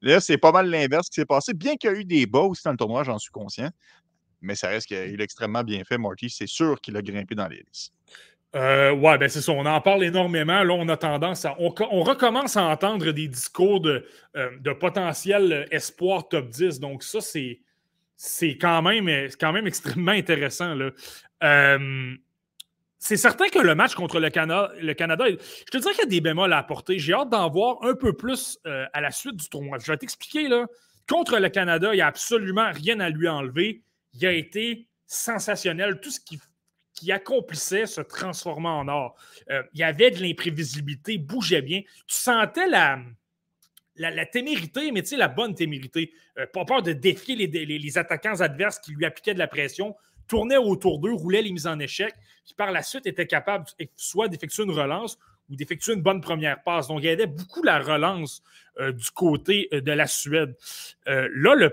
A: là, c'est pas mal l'inverse qui s'est passé, bien qu'il y a eu des bas aussi dans le tournoi, j'en suis conscient. Mais ça reste qu'il a extrêmement bien fait, Marty. C'est sûr qu'il a grimpé dans les listes.
C: Euh, ouais, ben c'est ça. On en parle énormément. Là, on a tendance à. On, recommence à entendre des discours de, euh, de potentiel espoir top 10. Donc, ça, c'est, c'est quand, même, extrêmement intéressant. Euh, c'est certain que le match contre le, Canada, je te dirais qu'il y a des bémols à apporter. J'ai hâte d'en voir un peu plus euh, à la suite du tournoi. Je vais t'expliquer, là. Contre le Canada, il n'y a absolument rien à lui enlever. Il a été sensationnel. Tout ce qui, qui accomplissait se transformait en or. Euh, il y avait de l'imprévisibilité, bougeait bien. Tu sentais la, la, témérité, mais tu sais, la bonne témérité. Euh, pas peur de défier les, les attaquants adverses qui lui appliquaient de la pression tournait autour d'eux, roulait les mises en échec, qui par la suite était capable soit d'effectuer une relance ou d'effectuer une bonne première passe. Donc, il aidait beaucoup la relance euh, du côté euh, de la Suède. Là,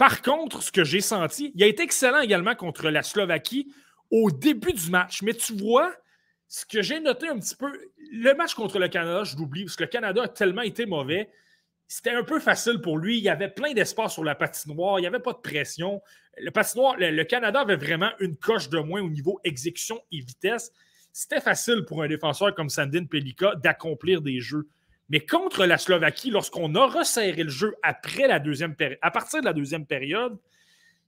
C: par contre, ce que j'ai senti, il a été excellent également contre la Slovaquie au début du match. Mais tu vois, ce que j'ai noté un petit peu, le match contre le Canada, je l'oublie, parce que le Canada a tellement été mauvais c'était un peu facile pour lui. Il y avait plein d'espace sur la patinoire. Il n'y avait pas de pression. Le patinoire, le, Canada avait vraiment une coche de moins au niveau exécution et vitesse. C'était facile pour un défenseur comme Sandin Pelika d'accomplir des jeux. Mais contre la Slovaquie, lorsqu'on a resserré le jeu après la deuxième à partir de la deuxième période,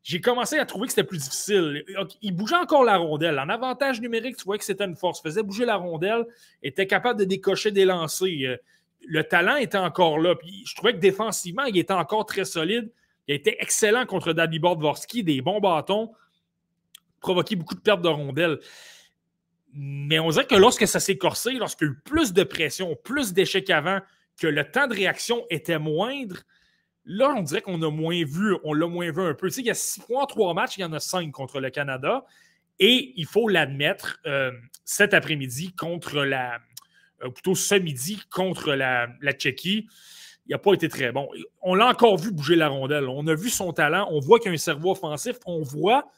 C: j'ai commencé à trouver que c'était plus difficile. Il bougeait encore la rondelle. En avantage numérique, tu vois que c'était une force. Faisait bouger la rondelle, était capable de décocher des lancers le talent était encore là. Puis je trouvais que défensivement, il était encore très solide. Il a été excellent contre Dalibor Dvorsky, des bons bâtons, provoqué beaucoup de pertes de rondelles. Mais on dirait que lorsque ça s'est corsé, lorsqu'il y a eu plus de pression, plus d'échecs avant, que le temps de réaction était moindre, là, on dirait qu'on a moins vu, on l'a moins vu un peu. Tu sais, il y a six points, trois matchs, il y en a cinq contre le Canada. Et il faut l'admettre, euh, cet après-midi contre la, euh, plutôt ce midi contre la, Tchéquie, il n'a pas été très bon. On l'a encore vu bouger la rondelle. On a vu son talent. On voit qu'il a un cerveau offensif. On voit,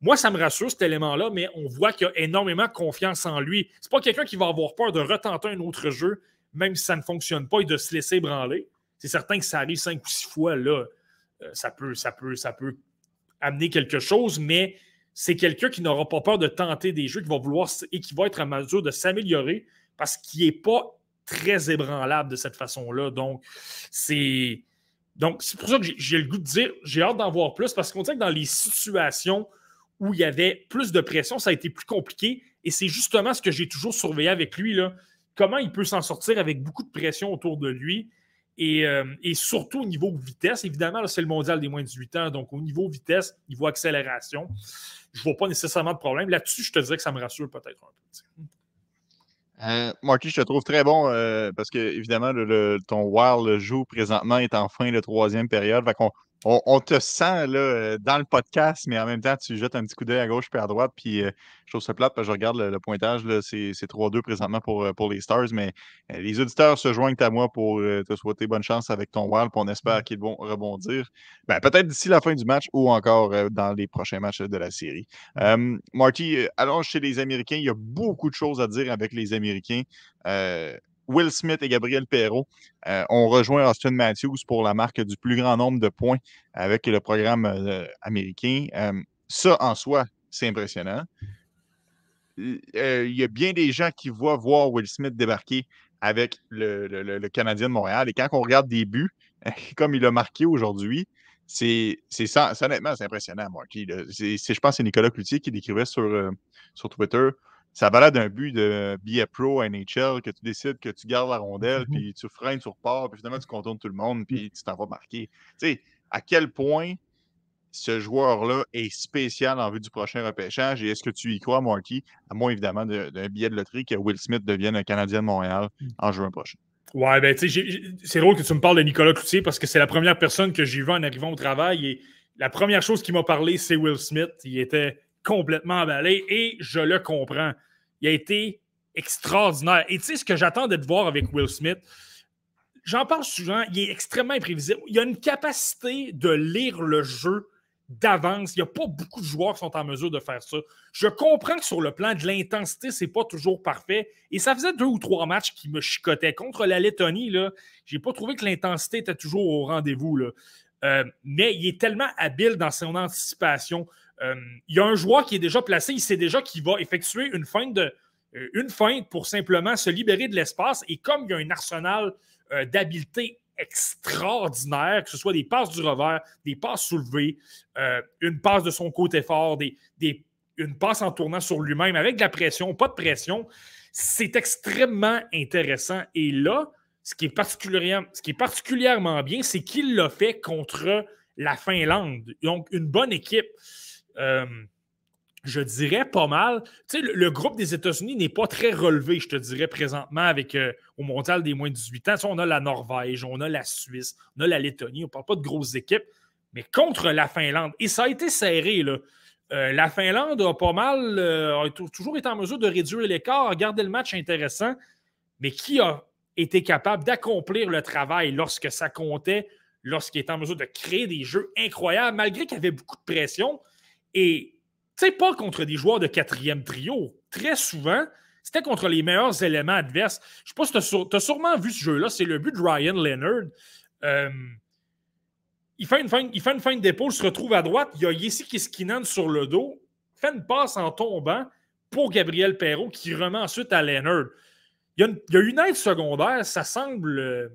C: moi, ça me rassure cet élément-là, mais on voit qu'il a énormément confiance en lui. C'est pas quelqu'un qui va avoir peur de retenter un autre jeu, même si ça ne fonctionne pas, et de se laisser branler. C'est certain que ça arrive cinq ou six fois, là, euh, ça, peut, ça, peut, ça peut amener quelque chose, mais c'est quelqu'un qui n'aura pas peur de tenter des jeux, qui vouloir et qui va être en mesure de s'améliorer parce qu'il n'est pas très ébranlable de cette façon-là. Donc, c'est. Donc, c'est pour ça que j'ai le goût de dire, j'ai hâte d'en voir plus parce qu'on dirait que dans les situations où il y avait plus de pression, ça a été plus compliqué. Et c'est justement ce que j'ai toujours surveillé avec lui. Comment il peut s'en sortir avec beaucoup de pression autour de lui. Et, euh, surtout au niveau vitesse. Évidemment, c'est le mondial des moins de 18 ans. Donc, au niveau vitesse, niveau accélération, je ne vois pas nécessairement de problème. Là-dessus, je te dirais que ça me rassure peut-être un peu.
A: Euh, Marky, je te trouve très bon euh, parce que, évidemment, ton Wild joue présentement est en fin de troisième période. Fait on, te sent là, euh, dans le podcast, mais en même temps, tu jettes un petit coup d'œil à gauche puis à droite. Puis euh, je trouve ça plate parce que je regarde le, pointage. C'est 3-2 présentement pour, euh, pour les Stars. Mais les auditeurs se joignent à moi pour te souhaiter bonne chance avec ton Wild. Puis on espère qu'ils vont rebondir. Ben, Peut-être d'ici la fin du match ou encore dans les prochains matchs de la série. Marty, allons chez les Américains. Il y a beaucoup de choses à dire avec les Américains. Will Smith et Gabriel Perrault euh, ont rejoint Austin Matthews pour la marque du plus grand nombre de points avec le programme euh, américain. Euh, ça, en soi, c'est impressionnant. Il y a bien des gens qui voient voir Will Smith débarquer avec le, Canadien de Montréal. Et quand on regarde des buts, comme il a marqué aujourd'hui, c'est honnêtement, c'est impressionnant, Marky. Je pense que c'est Nicolas Cloutier qui décrivait sur, sur Twitter ça balade d'un but de billet pro NHL que tu décides que tu gardes la rondelle, mmh puis tu freines, tu repars, puis finalement tu contournes tout le monde, mmh. puis tu t'en vas marquer. Tu sais, à quel point ce joueur-là est spécial en vue du prochain repêchage et est-ce que tu y crois, Marky, à moins évidemment d'un billet de loterie que Will Smith devienne un Canadien de Montréal mmh. en juin prochain?
C: Ouais, ben tu sais, c'est drôle que tu me parles de Nicolas Cloutier parce que c'est la première personne que j'ai vue en arrivant au travail et la première chose qui m'a parlé, c'est Will Smith. Il était complètement emballé et je le comprends. Il a été extraordinaire. Et tu sais, ce que j'attendais de voir avec Will Smith, j'en parle souvent, il est extrêmement imprévisible. Il a une capacité de lire le jeu d'avance. Il n'y a pas beaucoup de joueurs qui sont en mesure de faire ça. Je comprends que sur le plan de l'intensité, ce n'est pas toujours parfait. Et ça faisait deux ou trois matchs qui me chicotaient. Contre la Lettonie, je n'ai pas trouvé que l'intensité était toujours au rendez-vous. Euh, mais il est tellement habile dans son anticipation. Euh, il y a un joueur qui est déjà placé, il sait déjà qu'il va effectuer une feinte, euh, une feinte pour simplement se libérer de l'espace. Et comme il y a un arsenal d'habileté extraordinaire, que ce soit des passes du revers, des passes soulevées, une passe de son côté fort, une passe en tournant sur lui-même avec de la pression, pas de pression, c'est extrêmement intéressant. Et là, ce qui est particulièrement, ce qui est particulièrement bien, c'est qu'il l'a fait contre la Finlande. Donc, une bonne équipe. Euh, je dirais pas mal. Tu sais, le, groupe des États-Unis n'est pas très relevé, je te dirais, présentement, avec euh, au mondial des moins de 18 ans. on a la Norvège, on a la Suisse, on a la Lettonie, on ne parle pas de grosses équipes, mais contre la Finlande. Et ça a été serré, là. Euh, la Finlande a pas mal, a toujours été en mesure de réduire l'écart, a gardé le match intéressant, mais qui a était capable d'accomplir le travail lorsque ça comptait, lorsqu'il était en mesure de créer des jeux incroyables, malgré qu'il y avait beaucoup de pression. Et, tu sais, pas contre des joueurs de quatrième trio. Très souvent, c'était contre les meilleurs éléments adverses. Je sais pas si tu as, sûrement vu ce jeu-là. C'est le but de Ryan Leonard. Euh, il, fait une fin, il fait une se retrouve à droite. Il y a Yessi Kiskinan sur le dos. Fait une passe en tombant pour Gabriel Perrault qui remet ensuite à Leonard. Il y, a une, aide secondaire, ça semble euh,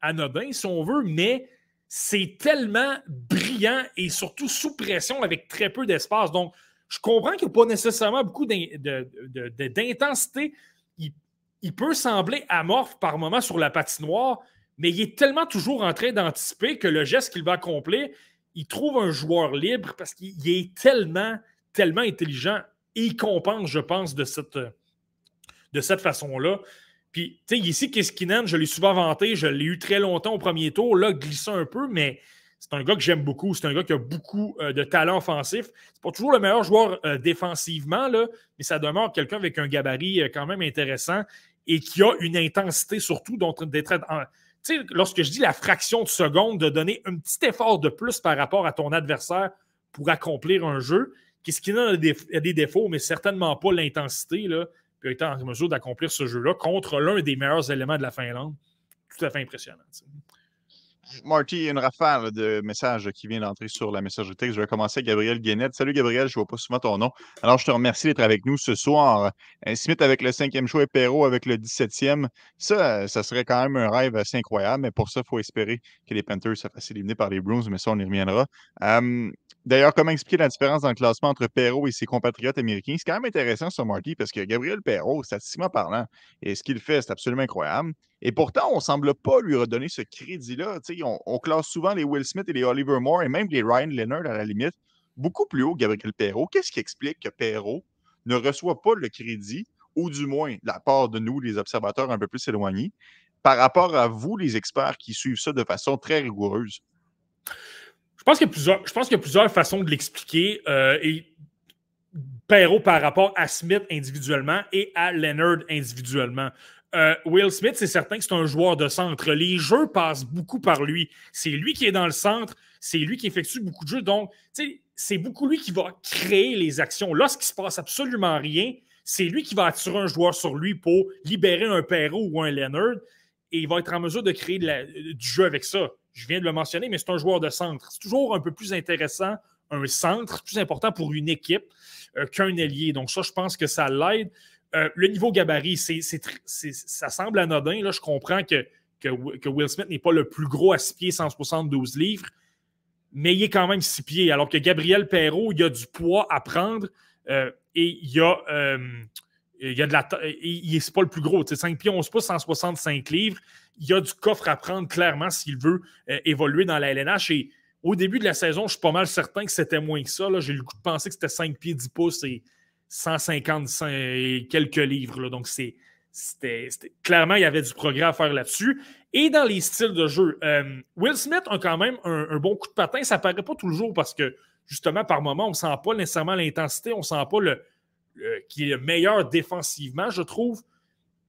C: anodin si on veut, mais c'est tellement brillant et surtout sous pression avec très peu d'espace. Donc, je comprends qu'il n'y a pas nécessairement beaucoup d'intensité. Il, peut sembler amorphe par moment sur la patinoire, mais il est tellement toujours en train d'anticiper que le geste qu'il va accomplir, il trouve un joueur libre parce qu'il est tellement, tellement intelligent et il compense, je pense, de cette, de cette façon-là. Puis, tu sais, ici, Kiskinen, je l'ai souvent vanté, je l'ai eu très longtemps au premier tour, là, glissant un peu, mais c'est un gars que j'aime beaucoup. C'est un gars qui a beaucoup euh, de talent offensif. C'est pas toujours le meilleur joueur euh, défensivement, là, mais ça demeure quelqu'un avec un gabarit euh, quand même intéressant et qui a une intensité surtout d'être tu sais, lorsque je dis la fraction de seconde, de donner un petit effort de plus par rapport à ton adversaire pour accomplir un jeu, Kiskinen a des, a des défauts, mais certainement pas l'intensité. Là a été en mesure d'accomplir ce jeu-là contre l'un des meilleurs éléments de la Finlande. Tout à fait impressionnant.
A: Marty, une rafale de messages qui vient d'entrer sur la messagerie texte. Je vais commencer avec Gabriel Guénette. Salut Gabriel, je ne vois pas souvent ton nom. Alors, je te remercie d'être avec nous ce soir. Smith avec le cinquième show et Perrault avec le 17e. Ça, ça serait quand même un rêve assez incroyable, mais pour ça, il faut espérer que les Panthers se fassent éliminer par les Bruins, mais ça, on y reviendra. D'ailleurs, comment expliquer la différence dans le classement entre Perrault et ses compatriotes américains? C'est quand même intéressant sur Marty parce que Gabriel Perrault, statistiquement parlant, et ce qu'il fait, c'est absolument incroyable. Et pourtant, on ne semble pas lui redonner ce crédit-là. On, on, classe souvent les Will Smith et les Oliver Moore et même les Ryan Leonard à la limite beaucoup plus haut que Gabriel Perrault. Qu'est-ce qui explique que Perrault ne reçoit pas le crédit, ou du moins la part de nous, les observateurs un peu plus éloignés, par rapport à vous, les experts qui suivent ça de façon très rigoureuse?
C: Je pense qu'il y a plusieurs, façons de l'expliquer. Euh, Perrault par rapport à Smith individuellement et à Leonard individuellement. Euh, Will Smith, c'est certain que c'est un joueur de centre. Les jeux passent beaucoup par lui. C'est lui qui est dans le centre, c'est lui qui effectue beaucoup de jeux. Donc, c'est beaucoup lui qui va créer les actions. Lorsqu'il se passe absolument rien, c'est lui qui va attirer un joueur sur lui pour libérer un Perrault ou un Leonard et il va être en mesure de créer du jeu avec ça je viens de le mentionner, mais c'est un joueur de centre. C'est toujours un peu plus intéressant, un centre, plus important pour une équipe euh, qu'un ailier. Donc, ça, je pense que ça l'aide. Euh, le niveau gabarit, ça semble anodin. Là, je comprends que, Will Smith n'est pas le plus gros à 6 pieds, 172 livres, mais il est quand même 6 pieds. Alors que Gabriel Perrault, il a du poids à prendre euh, et il a. il y a de la. Il, c'est pas le plus gros. 5 pieds, 11 pouces, 165 livres il a du coffre à prendre clairement s'il veut euh, évoluer dans la LNH. Et au début de la saison, je suis pas mal certain que c'était moins que ça. J'ai le goût de penser que c'était 5 pieds 10 pouces et 155 et quelques livres. Donc, c'est. C'était, clairement, il y avait du progrès à faire là-dessus. Et dans les styles de jeu, euh, Will Smith a quand même un, bon coup de patin. Ça paraît pas toujours parce que, justement, par moment, on ne sent pas nécessairement l'intensité, on ne sent pas le, qui est le meilleur défensivement, je trouve.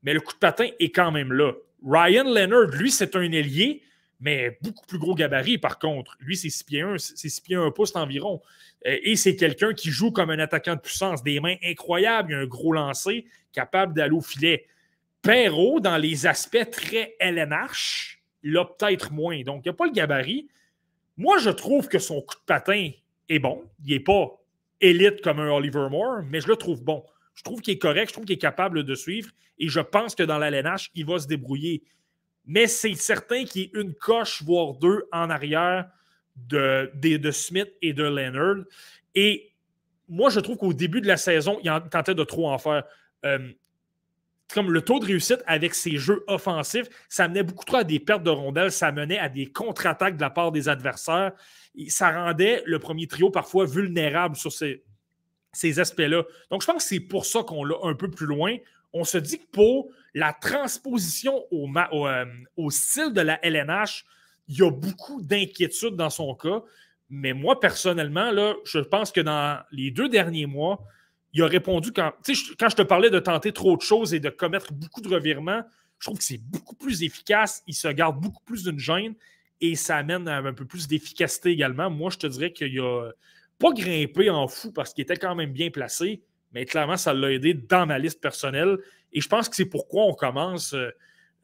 C: Mais le coup de patin est quand même là. Ryan Leonard, lui, c'est un ailier, mais beaucoup plus gros gabarit par contre. Lui, c'est 6 pieds 1, c'est 6 pieds 1 pouce environ. Euh, et c'est quelqu'un qui joue comme un attaquant de puissance, des mains incroyables, il a un gros lancer, capable d'aller au filet. Perrault, dans les aspects très LNH, l'a peut-être moins. Donc, il n'y a pas le gabarit. Moi, je trouve que son coup de patin est bon. Il n'est pas élite comme un Oliver Moore, mais je le trouve bon. Je trouve qu'il est correct, je trouve qu'il est capable de suivre et je pense que dans l'LNH, il va se débrouiller. Mais c'est certain qu'il y ait une coche, voire deux en arrière de, Smith et de Leonard. Et moi, je trouve qu'au début de la saison, il tentait de trop en faire. Euh, comme le taux de réussite avec ses jeux offensifs, ça menait beaucoup trop à des pertes de rondelles, ça menait à des contre-attaques de la part des adversaires. ça rendait le premier trio parfois vulnérable sur ces aspects-là. Donc, je pense que c'est pour ça qu'on l'a un peu plus loin. On se dit que pour la transposition au, euh, style de la LNH, il y a beaucoup d'inquiétudes dans son cas. Mais moi, personnellement, je pense que dans les deux derniers mois, il a répondu quand, quand je te parlais de tenter trop de choses et de commettre beaucoup de revirements, je trouve que c'est beaucoup plus efficace. Il se garde beaucoup plus d'une gêne et ça amène à un peu plus d'efficacité également. Moi, je te dirais qu'il a pas grimpé en fou parce qu'il était quand même bien placé, mais clairement, ça l'a aidé dans ma liste personnelle. Et je pense que c'est pourquoi on commence. Euh,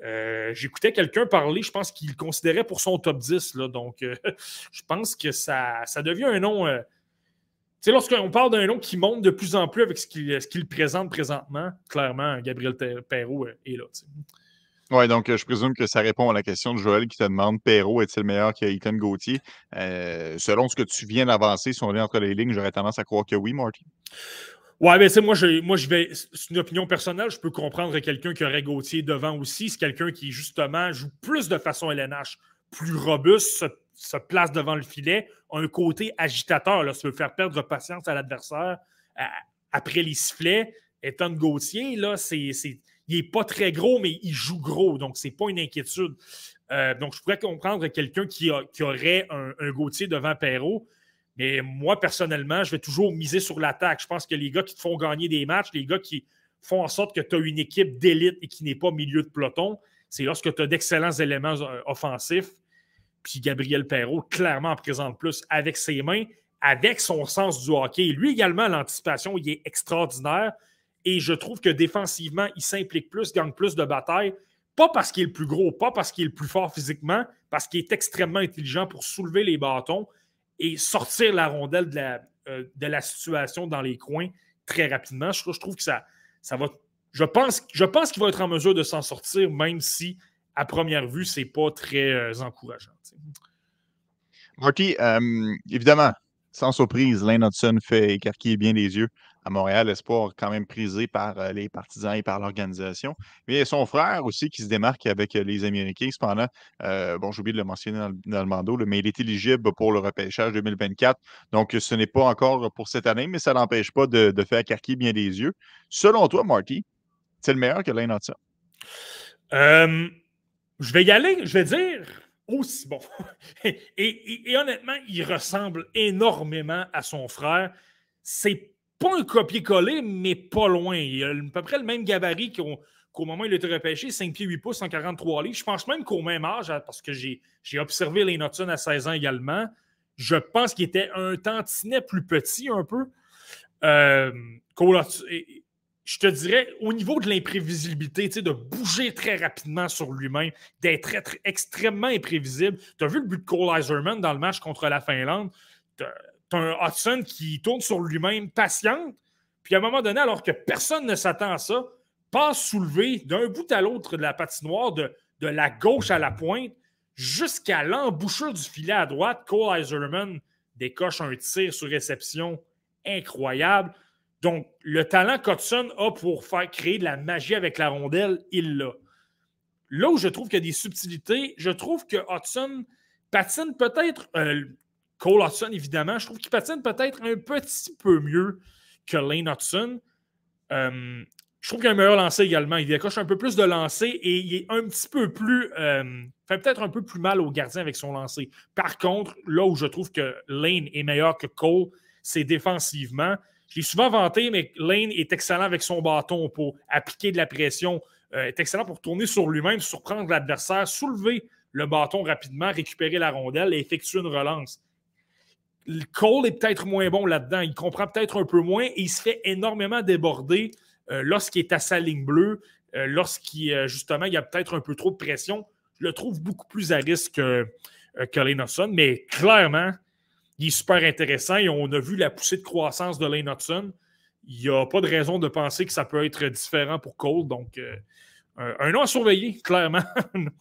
C: euh, j'écoutais quelqu'un parler, je pense qu'il le considérait pour son top 10. Là, donc, euh, je pense que ça, ça devient un nom sais, lorsqu'on parle d'un nom qui monte de plus en plus avec ce qu'il présente présentement, clairement, Gabriel Perrault est là.
A: Oui, donc je présume que ça répond à la question de Joël qui te demande Perrault est-il meilleur qu'Ethan Gauthier? Selon ce que tu viens d'avancer, si on est entre les lignes, j'aurais tendance à croire que oui, Marty.
C: Ouais, mais c'est moi, je, moi, je vais. C'est une opinion personnelle. Je peux comprendre quelqu'un qui aurait Gauthier devant aussi. C'est quelqu'un qui, justement, joue plus de façon LNH, plus robuste, se place devant le filet, a un côté agitateur. Là, ça veut faire perdre patience à l'adversaire après les sifflets. Étant Gauthier, là, c'est, il n'est pas très gros, mais il joue gros, donc c'est pas une inquiétude. Euh, donc, je pourrais comprendre quelqu'un qui, aurait un, un, Gauthier devant Perrault, mais moi, personnellement, je vais toujours miser sur l'attaque. Je pense que les gars qui te font gagner des matchs, les gars qui font en sorte que tu as une équipe d'élite et qui n'est pas milieu de peloton, c'est lorsque tu as d'excellents éléments euh, offensifs puis Gabriel Perrault, clairement, présente plus avec ses mains, avec son sens du hockey. Lui également, l'anticipation, il est extraordinaire. Et je trouve que défensivement, il s'implique plus, gagne plus de batailles. Pas parce qu'il est le plus gros, pas parce qu'il est le plus fort physiquement, parce qu'il est extrêmement intelligent pour soulever les bâtons et sortir la rondelle de la, euh, de la situation dans les coins très rapidement. Je, trouve que ça, ça va. Je pense, je pense qu'il va être en mesure de s'en sortir, même si à première vue, c'est pas très euh, encourageant.
A: Marty, euh, évidemment, sans surprise, Lane Hudson fait écarquiller bien les yeux à Montréal, espoir quand même prisé par euh, les partisans et par l'organisation. Mais il y a son frère aussi qui se démarque avec les Américains. Cependant, bon, j'ai oublié de le mentionner dans, le, mando, mais il est éligible pour le repêchage 2024. Donc, ce n'est pas encore pour cette année, mais ça n'empêche pas de, faire écarquiller bien les yeux. Selon toi, Marty, c'est le meilleur que Lane Hudson?
C: Je vais y aller, je vais dire aussi bon. et, honnêtement, il ressemble énormément à son frère. C'est pas un copier-coller, mais pas loin. Il a à peu près le même gabarit qu'au moment où il a été repêché, 5 pieds 8 pouces, 143 livres. Je pense même qu'au même âge, parce que j'ai observé les Notson à 16 ans également, je pense qu'il était un tantinet plus petit un peu. Euh, je te dirais, au niveau de l'imprévisibilité, de bouger très rapidement sur lui-même, d'être extrêmement imprévisible. Tu as vu le but de Cole Iserman dans le match contre la Finlande? Tu un Hudson qui tourne sur lui-même, patiente, puis à un moment donné, alors que personne ne s'attend à ça, passe soulevé d'un bout à l'autre de la patinoire, de, de la gauche à la pointe, jusqu'à l'embouchure du filet à droite. Cole Iserman décoche un tir sur réception incroyable. Donc, le talent qu'Hudson a pour faire créer de la magie avec la rondelle, il l'a. Là où je trouve qu'il y a des subtilités, je trouve que Hudson patine peut-être, euh, Cole Hudson évidemment, je trouve qu'il patine peut-être un petit peu mieux que Lane Hudson. Euh, je trouve qu'il a un meilleur lancer également. Il décoche un peu plus de lancer et il est un petit peu plus. Euh, fait peut-être un peu plus mal au gardien avec son lancer. Par contre, là où je trouve que Lane est meilleur que Cole, c'est défensivement. Je l'ai souvent vanté, mais Lane est excellent avec son bâton pour appliquer de la pression, euh, est excellent pour tourner sur lui-même, surprendre l'adversaire, soulever le bâton rapidement, récupérer la rondelle et effectuer une relance. Cole est peut-être moins bon là-dedans. Il comprend peut-être un peu moins et il se fait énormément déborder euh, lorsqu'il est à sa ligne bleue, euh, lorsqu'il justement il y a peut-être un peu trop de pression. Je le trouve beaucoup plus à risque que, que mais clairement, il est super intéressant et on a vu la poussée de croissance de Lane Hudson. Il n'y a pas de raison de penser que ça peut être différent pour Cole. Donc, un nom à surveiller, clairement.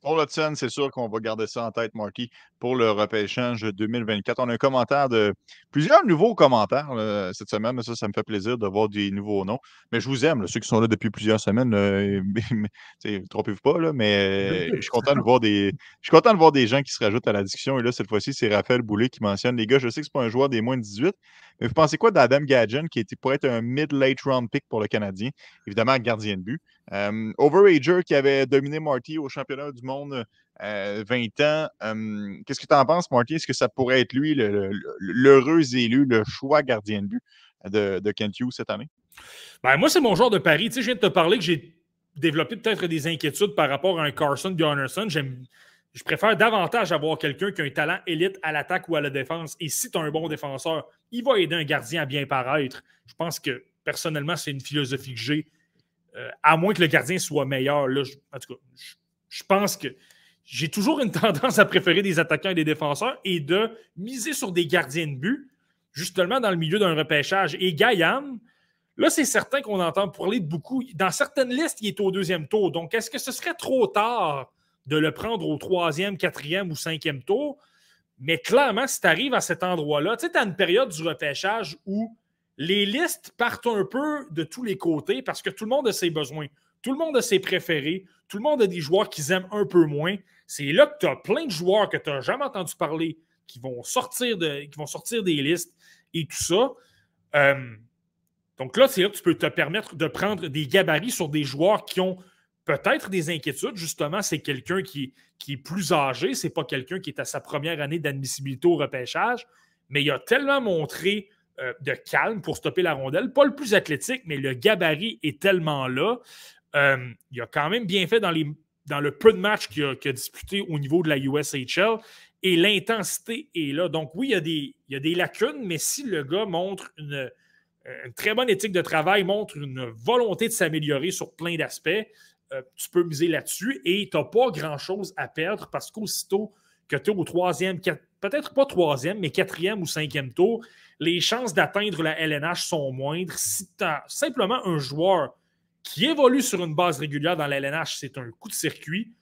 A: Pour Hudson, c'est sûr qu'on va garder ça en tête, Marky, pour le repêchage 2024. On a un commentaire de plusieurs nouveaux commentaires cette semaine. Ça, ça me fait plaisir de voir des nouveaux noms. Mais je vous aime, ceux qui sont là depuis plusieurs semaines. Trompez-vous pas, là, mais je suis content de voir des. Je suis content de voir des gens qui se rajoutent à la discussion. Et là, cette fois-ci, c'est Raphaël Boulet qui mentionne les gars, je sais que ce n'est pas un joueur des moins de 18, mais vous pensez quoi d'Adam Gadgen, qui était, pourrait être un mid-late round pick pour le Canadien? Évidemment, gardien de but. Euh, Overager qui avait dominé Marty au championnat du monde 20 euh, ans. Qu'est-ce que tu en penses, Marty? Est-ce que ça pourrait être lui, l'heureux élu, le choix gardien de but de, de Kent Hughes cette année?
C: Ben, moi, c'est mon genre de pari. Tu sais, je viens de te parler que j'ai développé peut-être des inquiétudes par rapport à un Carson Gunnarsson. Je préfère davantage avoir quelqu'un qui a un talent élite à l'attaque ou à la défense. Et si tu as un bon défenseur, il va aider un gardien à bien paraître. Je pense que personnellement, c'est une philosophie que j'ai euh, à moins que le gardien soit meilleur. Là, en tout cas, je, pense que j'ai toujours une tendance à préférer des attaquants et des défenseurs et de miser sur des gardiens de but, justement dans le milieu d'un repêchage. Et Gaïan, là, c'est certain qu'on entend parler de beaucoup. Dans certaines listes, il est au deuxième tour. Donc, est-ce que ce serait trop tard de le prendre au troisième, quatrième ou cinquième tour? Mais clairement, si tu arrives à cet endroit-là, tu sais, tu as une période du repêchage où les listes partent un peu de tous les côtés parce que tout le monde a ses besoins, tout le monde a ses préférés, tout le monde a des joueurs qu'ils aiment un peu moins. C'est là que tu as plein de joueurs que tu n'as jamais entendu parler qui vont, sortir de, qui vont sortir des listes et tout ça. Euh, donc là, c'est là que tu peux te permettre de prendre des gabarits sur des joueurs qui ont peut-être des inquiétudes. Justement, c'est quelqu'un qui, qui, est plus âgé, c'est pas quelqu'un qui est à sa première année d'admissibilité au repêchage, mais il a tellement montré euh, de calme pour stopper la rondelle. Pas le plus athlétique, mais le gabarit est tellement là. Euh, il a quand même bien fait dans, les, dans le peu de matchs qu'il a, disputé au niveau de la USHL et l'intensité est là. Donc, oui, il y, a des, lacunes, mais si le gars montre une, très bonne éthique de travail, montre une volonté de s'améliorer sur plein d'aspects, euh, tu peux miser là-dessus et tu n'as pas grand-chose à perdre parce qu'aussitôt que tu es au troisième, peut-être pas troisième, mais quatrième ou cinquième tour, les chances d'atteindre la LNH sont moindres. Si tu as simplement un joueur qui évolue sur une base régulière dans la LNH, c'est un coup de circuit.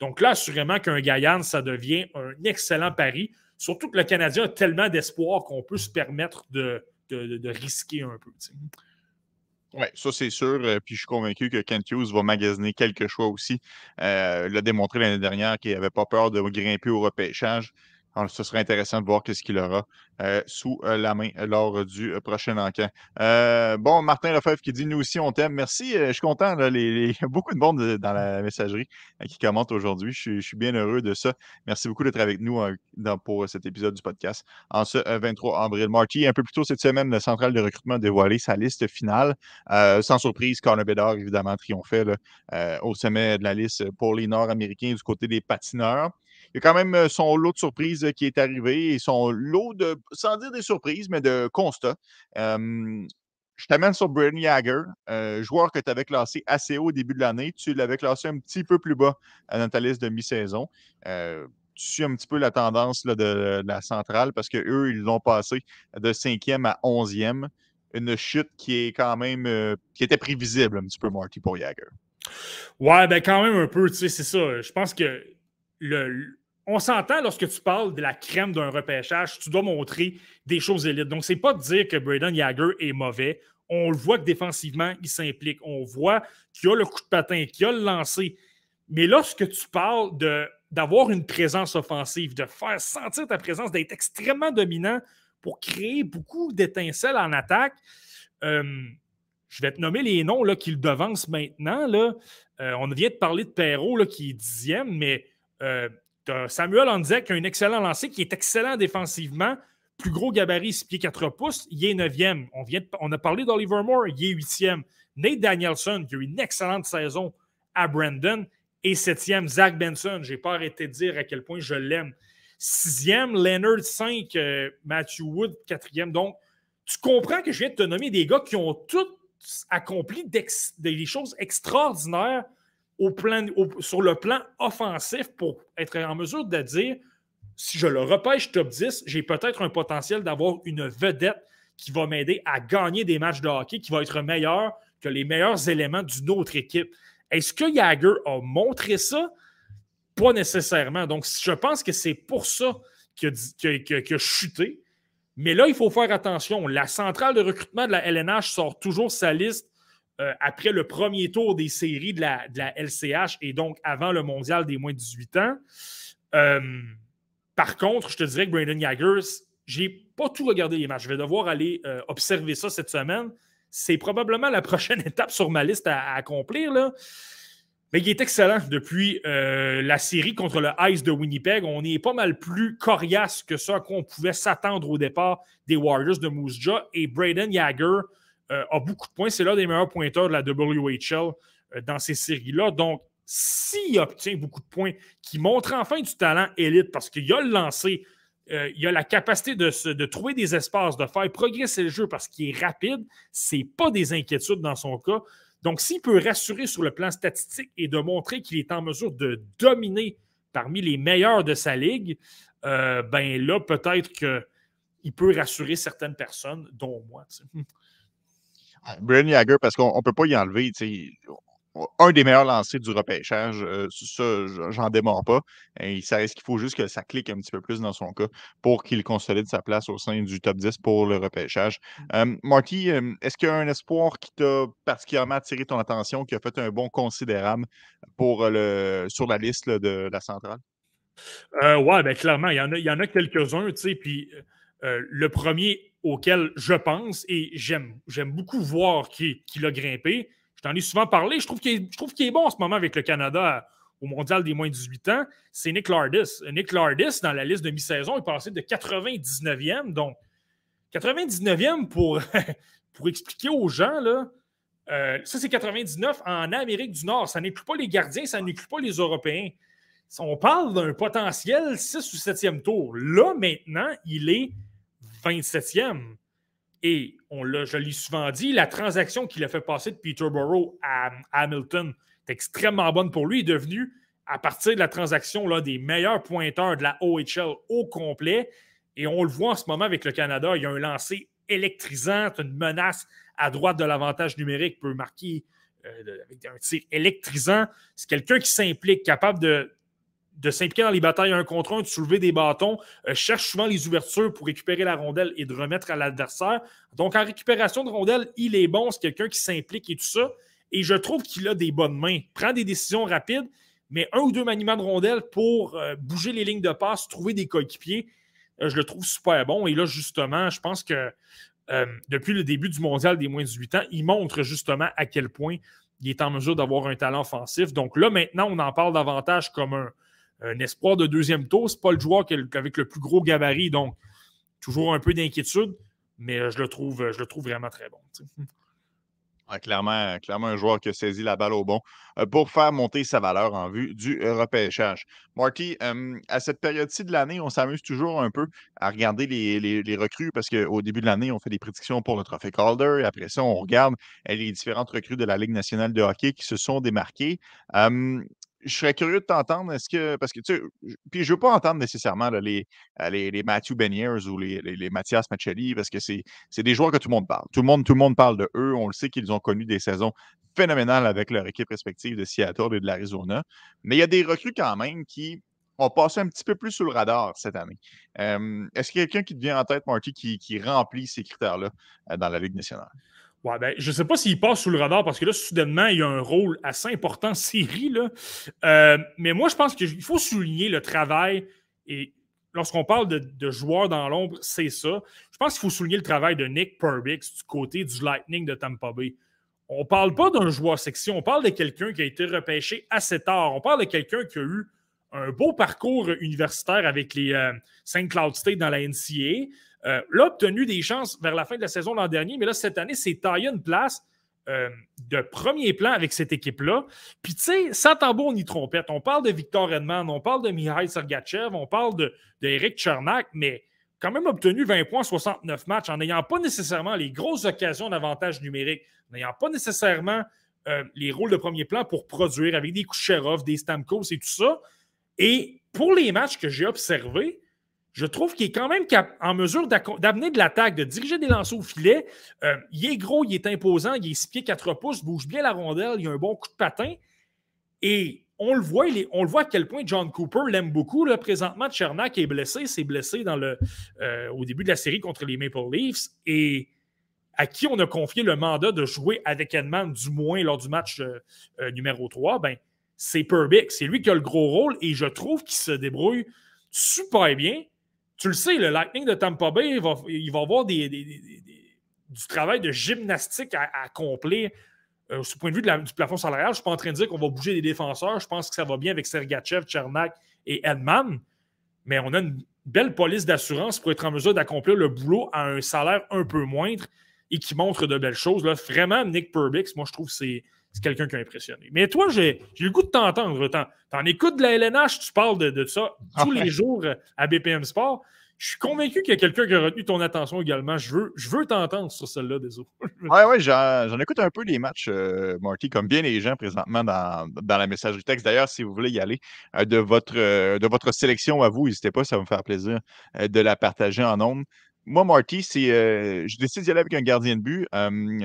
C: Donc là, assurément qu'un Gaïan, ça devient un excellent pari. Surtout que le Canadien a tellement d'espoir qu'on peut se permettre de, risquer un peu.
A: Oui, ça c'est sûr. Euh, puis je suis convaincu que Kent Hughes va magasiner quelques choix aussi. Euh, il l'a démontré l'année dernière qu'il n'avait pas peur de grimper au repêchage ce serait intéressant de voir ce qu'il aura euh, sous euh, la main lors du euh, prochain enquête. bon, Martin Lefebvre qui dit Nous aussi, on t'aime. Merci. je suis content. il y a beaucoup de monde dans la messagerie qui commente aujourd'hui. Je, suis bien heureux de ça. Merci beaucoup d'être avec nous pour cet épisode du podcast. En ce 23 avril, Marty, un peu plus tôt cette semaine, la centrale de recrutement a dévoilé sa liste finale. sans surprise, Connor Bedard, évidemment, triomphait au sommet de la liste pour les Nord-Américains du côté des patineurs il y a quand même euh, son lot de surprises euh, qui est arrivé et son lot de, sans dire des surprises, mais de constats. je t'amène sur Braden Jagger, joueur que tu avais classé assez haut au début de l'année. Tu l'avais classé un petit peu plus bas dans ta liste de mi-saison. tu suis un petit peu la tendance de, la centrale parce qu'eux, ils l'ont passé de 5e à 11e. Une chute qui est quand même euh, qui était prévisible un petit peu, Marty, pour Jagger.
C: Ouais, ben quand même un peu, tu sais, c'est ça. Je pense que on s'entend lorsque tu parles de la crème d'un repêchage, tu dois montrer des choses élites. Donc, c'est pas de dire que Braden Jagger est mauvais. On le voit que défensivement, il s'implique. On voit qu'il a le coup de patin, qu'il a le lancer. Mais lorsque tu parles d'avoir une présence offensive, de faire sentir ta présence, d'être extrêmement dominant pour créer beaucoup d'étincelles en attaque, euh, je vais te nommer les noms là, qui le devancent maintenant. Là. Euh, on vient de parler de Perrault qui est dixième, mais euh, Samuel Anzek qui a un excellent lancer, qui est excellent défensivement. Plus gros gabarit, 6 pieds 4 pouces, il est 9e. On, vient on a parlé d'Oliver Moore, il est 8e. Nate Danielson, qui a eu une excellente saison à Brandon, Et septième, Zach Benson. Je n'ai pas arrêté de dire à quel point je l'aime. Sixième, Leonard 5, euh, Matthew Wood, quatrième. Donc, tu comprends que je viens de te nommer des gars qui ont tous accompli des choses extraordinaires au sur le plan offensif pour être en mesure de dire si je le repêche top 10, j'ai peut-être un potentiel d'avoir une vedette qui va m'aider à gagner des matchs de hockey, qui va être meilleur que les meilleurs éléments d'une autre équipe. Est-ce que Jagger a montré ça? Pas nécessairement. Donc, je pense que c'est pour ça qu'il a, chuté. Mais là, il faut faire attention. La centrale de recrutement de la LNH sort toujours sa liste euh, après le premier tour des séries de la, LCH et donc avant le mondial des moins de 18 ans. Euh, par contre, je te dirais que Brandon Jagger, j'ai pas tout regardé les matchs. Je vais devoir aller euh, observer ça cette semaine. C'est probablement la prochaine étape sur ma liste à, accomplir. Là. Mais il est excellent depuis la série contre le Ice de Winnipeg. On est pas mal plus coriace que ça qu'on pouvait s'attendre au départ des Warriors de Moose Jaw. Et Braden euh, a beaucoup de points. C'est l'un des meilleurs pointeurs de la WHL euh, dans ces séries-là. Donc, s'il obtient beaucoup de points, qui montre enfin du talent élite parce qu'il a le lancé, il a la capacité de, de, trouver des espaces, de faire progresser le jeu parce qu'il est rapide, c'est pas des inquiétudes dans son cas. Donc, s'il peut rassurer sur le plan statistique et de montrer qu'il est en mesure de dominer parmi les meilleurs de sa ligue, euh, ben là, peut-être qu'il peut rassurer certaines personnes, dont moi.
A: Brian Jagger, parce qu'on ne peut pas y enlever un des meilleurs lancers du repêchage. Euh, ça, j'en démords pas. Et ça reste qu'il faut juste que ça clique un petit peu plus dans son cas pour qu'il consolide sa place au sein du top 10 pour le repêchage. Mmh. Marty, est-ce qu'il y a un espoir qui t'a particulièrement attiré ton attention, qui a fait un bon considérable pour le, sur la liste de la centrale?
C: Euh, oui, ben, clairement, il y en a, a quelques-uns, tu sais, puis euh, le premier auquel je pense, et j'aime beaucoup voir qu'il a grimpé, je t'en ai souvent parlé. Je trouve qu'il est, bon en ce moment avec le Canada au mondial des moins de 18 ans. C'est Nick Lardis. Nick Lardis, dans la liste de mi-saison, est passé de 99e. Donc, 99e pour, pour expliquer aux gens, là, euh, ça, c'est 99 en Amérique du Nord. Ça n'inclut pas les gardiens, ça n'inclut pas les Européens. On parle d'un potentiel 6 ou 7e tour. Là, maintenant, il est 27e. Et on l'a, je l'ai souvent dit, la transaction qu'il a fait passer de Peterborough à, Hamilton est extrêmement bonne pour lui. Est devenu, à partir de la transaction, l'un des meilleurs pointeurs de la OHL au complet. Et on le voit en ce moment avec le Canada. Il y a un lancer électrisant, une menace à droite de l'avantage numérique, peut marquer euh, avec un tir électrisant. C'est quelqu'un qui s'implique, capable de de s'impliquer dans les batailles un contre un, de soulever des bâtons, euh, cherche souvent les ouvertures pour récupérer la rondelle et de remettre à l'adversaire. Donc, en récupération de rondelle, il est bon. C'est quelqu'un qui s'implique et tout ça. Et je trouve qu'il a des bonnes mains. Prend des décisions rapides, mais un ou deux maniements de rondelle pour euh, bouger les lignes de passe, trouver des coéquipiers, euh, je le trouve super bon. Et là, justement, je pense que depuis le début du mondial des moins de 18 ans, il montre justement à quel point il est en mesure d'avoir un talent offensif. Donc là, maintenant, on en parle davantage comme un, un espoir de deuxième tour. Ce n'est pas le joueur avec le plus gros gabarit, donc toujours un peu d'inquiétude, mais euh, je le trouve, euh, vraiment très bon.
A: clairement, clairement, un joueur qui a saisi la balle au bon euh, pour faire monter sa valeur en vue du repêchage. Marty, à cette période-ci de l'année, on s'amuse toujours un peu à regarder les, recrues parce qu'au début de l'année, on fait des prédictions pour le trophée Calder et après ça, on regarde les différentes recrues de la Ligue nationale de hockey qui se sont démarquées je serais curieux de t'entendre. Est-ce que. Parce que, tu sais, puis je ne veux pas entendre nécessairement les, euh, les, les, Matthew Beniers ou les, les, Mathias Machelli parce que c'est des joueurs que tout le monde parle. Tout le monde, tout le monde parle de eux. On le sait qu'ils ont connu des saisons phénoménales avec leur équipe respective de Seattle et de l'Arizona. Mais il y a des recrues quand même qui ont passé un petit peu plus sous le radar cette année. Est-ce qu'il y a quelqu'un qui te vient en tête, Marty, qui, qui remplit ces critères-là euh, dans la Ligue nationale?
C: Ben, je ne sais pas s'il passe sous le radar parce que là, soudainement, il y a un rôle assez important série. Là. Euh, mais moi, je pense qu'il faut souligner le travail. Et lorsqu'on parle de, joueurs dans l'ombre, c'est ça. Je pense qu'il faut souligner le travail de Nick Perbix du côté du Lightning de Tampa Bay. On ne parle pas d'un joueur sexy, on parle de quelqu'un qui a été repêché assez tard. On parle de quelqu'un qui a eu un beau parcours universitaire avec les euh, St. Cloud State dans la NCA. Euh, là, obtenu des chances vers la fin de la saison l'an dernier, mais là, cette année, c'est taillé une place euh, de premier plan avec cette équipe-là. Puis, tu sais, sans tambour ni trompette, on parle de Victor Edman, on parle de Mihail Sergachev, on parle d'Eric de, Chernak, mais quand même obtenu 20 points 69 matchs en n'ayant pas nécessairement les grosses occasions d'avantage numérique, n'ayant pas nécessairement euh, les rôles de premier plan pour produire avec des Kucherov, des Stamkos et tout ça. Et pour les matchs que j'ai observés, je trouve qu'il est quand même en mesure d'amener de l'attaque, de diriger des lancers au filet. Euh, il est gros, il est imposant, il est 6 pieds 4 pouces, bouge bien la rondelle, il a un bon coup de patin. Et on le voit, on le voit à quel point John Cooper l'aime beaucoup. Là. Présentement, Chernak est blessé, s'est blessé dans le, euh, au début de la série contre les Maple Leafs. Et à qui on a confié le mandat de jouer avec Edman, du moins lors du match euh, numéro 3, ben, c'est Perbix. C'est lui qui a le gros rôle et je trouve qu'il se débrouille super bien tu le sais, le Lightning de Tampa Bay, il va, il va avoir du travail de gymnastique à, accomplir euh, point de vue du plafond salarial. Je ne suis pas en train de dire qu'on va bouger des défenseurs. Je pense que ça va bien avec Sergachev, Chernak et Edman. Mais on a une belle police d'assurance pour être en mesure d'accomplir le boulot à un salaire un peu moindre et qui montre de belles choses. Là, vraiment, Nick Perbix, moi, je trouve que c'est quelqu'un qui a impressionné. Mais toi, j'ai le goût de t'entendre. Tu en, écoutes de la LNH, tu parles de, ça tous les jours à BPM Sport. Je suis convaincu qu'il y a quelqu'un qui a retenu ton attention également. Je veux, je veux t'entendre sur celle-là, désolé.
A: Oui, oui, j'en écoute un peu les matchs, euh, Marty, comme bien les gens présentement dans, la messagerie texte. D'ailleurs, si vous voulez y aller euh, de, votre, euh, de votre sélection à vous, n'hésitez pas, ça va me faire plaisir de la partager en nombre moi, Marty, c'est, euh, je décide d'y aller avec un gardien de but.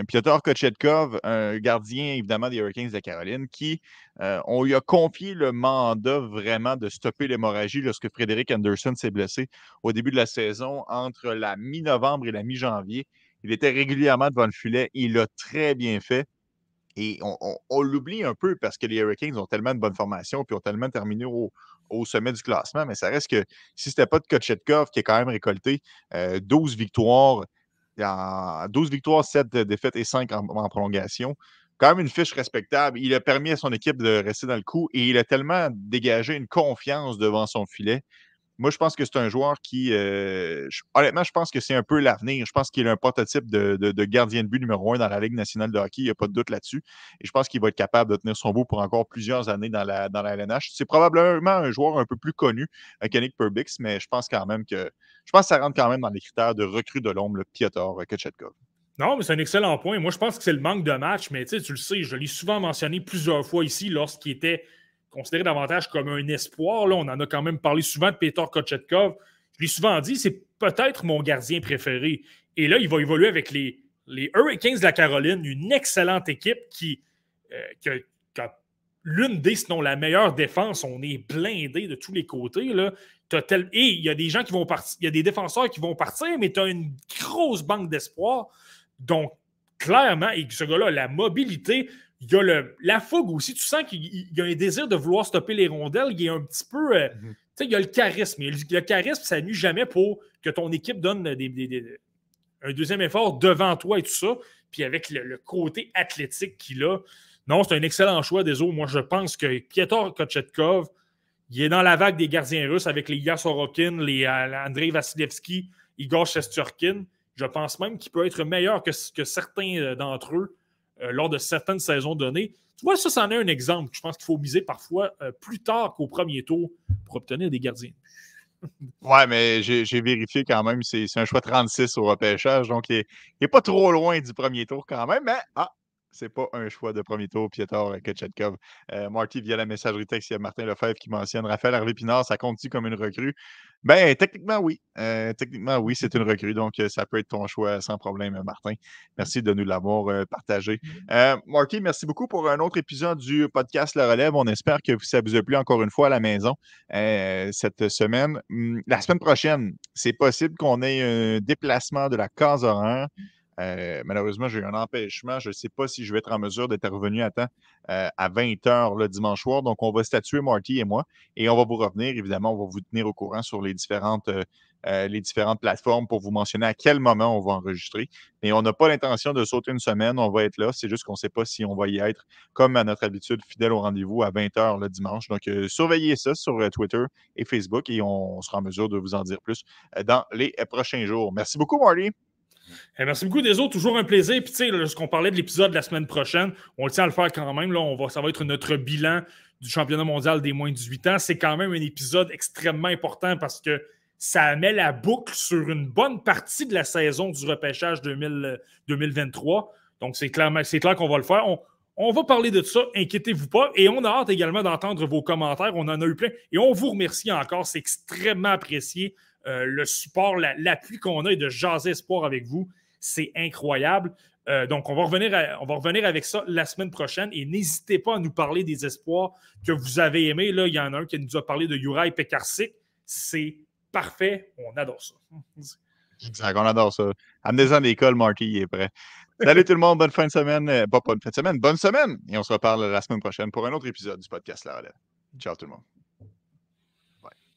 A: Piotr Kochetkov, un gardien évidemment des Hurricanes de Caroline, qui, euh, on lui a confié le mandat vraiment de stopper l'hémorragie lorsque Frédéric Anderson s'est blessé au début de la saison, entre la mi-novembre et la mi-janvier. Il était régulièrement devant le filet. Il l'a très bien fait. Et on, l'oublie un peu parce que les Hurricanes ont tellement de bonne formation puis ont tellement terminé au, sommet du classement. Mais ça reste que si ce n'était pas de Kochetkov qui a quand même récolté 12 euh, victoires, 12 victoires, 7 défaites et 5 en, prolongation, quand même une fiche respectable. Il a permis à son équipe de rester dans le coup et il a tellement dégagé une confiance devant son filet moi, je pense que c'est un joueur qui, euh, honnêtement, je pense que c'est un peu l'avenir. Je pense qu'il est un prototype de, gardien de but numéro un dans la Ligue nationale de hockey. Il n'y a pas de doute là-dessus. Et je pense qu'il va être capable de tenir son bout pour encore plusieurs années dans la, LNH. C'est probablement un joueur un peu plus connu euh, qu'Yannick Perbix, mais je pense quand même que je pense que ça rentre quand même dans les critères de recrue de l'ombre, le Piotr Kochetkov.
C: Non, mais c'est un excellent point. Moi, je pense que c'est le manque de match, mais tu le sais, je l'ai souvent mentionné plusieurs fois ici lorsqu'il était considéré davantage comme un espoir. Là, on en a quand même parlé souvent de Peter Kochetkov. Je l'ai souvent dit, c'est peut-être mon gardien préféré. Et là, il va évoluer avec les, les Hurricanes de la Caroline, une excellente équipe qui, euh, a, l'une des, sinon la meilleure défense. On est blindé de tous les côtés. Là. Et il y a des gens qui vont partir, il y a des défenseurs qui vont partir, mais tu as une grosse banque d'espoir. Donc, clairement, et ce gars-là, la mobilité, il y a le, la fougue aussi. Tu sens qu'il y a un désir de vouloir stopper les rondelles. Il y a un petit peu. Euh, mhm. Tu sais, il y a le charisme. Le charisme, ça nuit jamais pour que ton équipe donne un deuxième effort devant toi et tout ça. Puis avec le, côté athlétique qu'il a. Non, c'est un excellent choix des autres. Moi, je pense que Piotr Kochetkov, il est dans la vague des gardiens russes avec les Igor Sorokin, les euh, Andrei Vasilevski, Igor Shesturkin. Je pense même qu'il peut être meilleur que, que certains euh, d'entre eux euh, lors de certaines saisons données. Tu vois, ça, c'en est un exemple. Je pense qu'il faut miser parfois euh, plus tard qu'au premier tour pour obtenir des gardiens.
A: ouais, mais j'ai vérifié quand même. C'est un choix 36 au repêchage. Donc, il n'est pas trop loin du premier tour quand même. Mais, ah, c'est pas un choix de premier tour, Piotr Ketchetkov. Euh, Marty, via la messagerie texte, il y a Martin Lefebvre qui mentionne Raphaël Harvey-Pinard, ça compte-tu comme une recrue? Ben, techniquement, oui. Euh, techniquement, oui, c'est une recrue. Donc, euh, ça peut être ton choix sans problème, Martin. Merci de nous l'avoir partagé. Mm-hmm. Marty, merci beaucoup pour un autre épisode du podcast Le Relève. On espère que ça vous a plu encore une fois à la maison cette semaine. Hum, la semaine prochaine, c'est possible qu'on ait un déplacement de la case horaire. Euh, malheureusement, j'ai eu un empêchement. Je ne sais pas si je vais être en mesure d'être revenu à temps euh, à 20 h le dimanche soir. Donc, on va statuer, Marty et moi, et on va vous revenir. Évidemment, on va vous tenir au courant sur les différentes, euh, les différentes plateformes pour vous mentionner à quel moment on va enregistrer. Mais on n'a pas l'intention de sauter une semaine. On va être là. C'est juste qu'on ne sait pas si on va y être, comme à notre habitude, fidèle au rendez-vous à 20 h le dimanche. Donc, surveillez ça sur Twitter et Facebook et on sera en mesure de vous en dire plus dans les prochains jours. Merci beaucoup, Marty.
C: Eh, merci beaucoup des autres, toujours un plaisir. Puis tu sais, lorsqu'on parlait de l'épisode de la semaine prochaine, on le tient à le faire quand même. Là, on va, ça va être notre bilan du championnat mondial des moins de 18 ans. C'est quand même un épisode extrêmement important parce que ça met la boucle sur une bonne partie de la saison du repêchage 2023. Donc, c'est clair, clair qu'on va le faire. On, va parler de ça, inquiétez-vous pas. Et on a hâte également d'entendre vos commentaires. On en a eu plein. Et on vous remercie encore. C'est extrêmement apprécié. Euh, le support, l'appui qu'on a et de jaser espoir avec vous, c'est incroyable. Euh, donc, on va, revenir avec ça la semaine prochaine et n'hésitez pas à nous parler des espoirs que vous avez aimés. Là, il y en a un qui nous a parlé de Juraj Pekarsik. C'est parfait. On adore ça.
A: Exact, on adore ça. Amenez-en l'école, Marty, il est prêt. Salut tout le monde, bonne fin de semaine. Euh, pas bonne fin de semaine, bonne semaine. Et on se reparle la semaine prochaine pour un autre épisode du podcast La. Ciao tout le monde.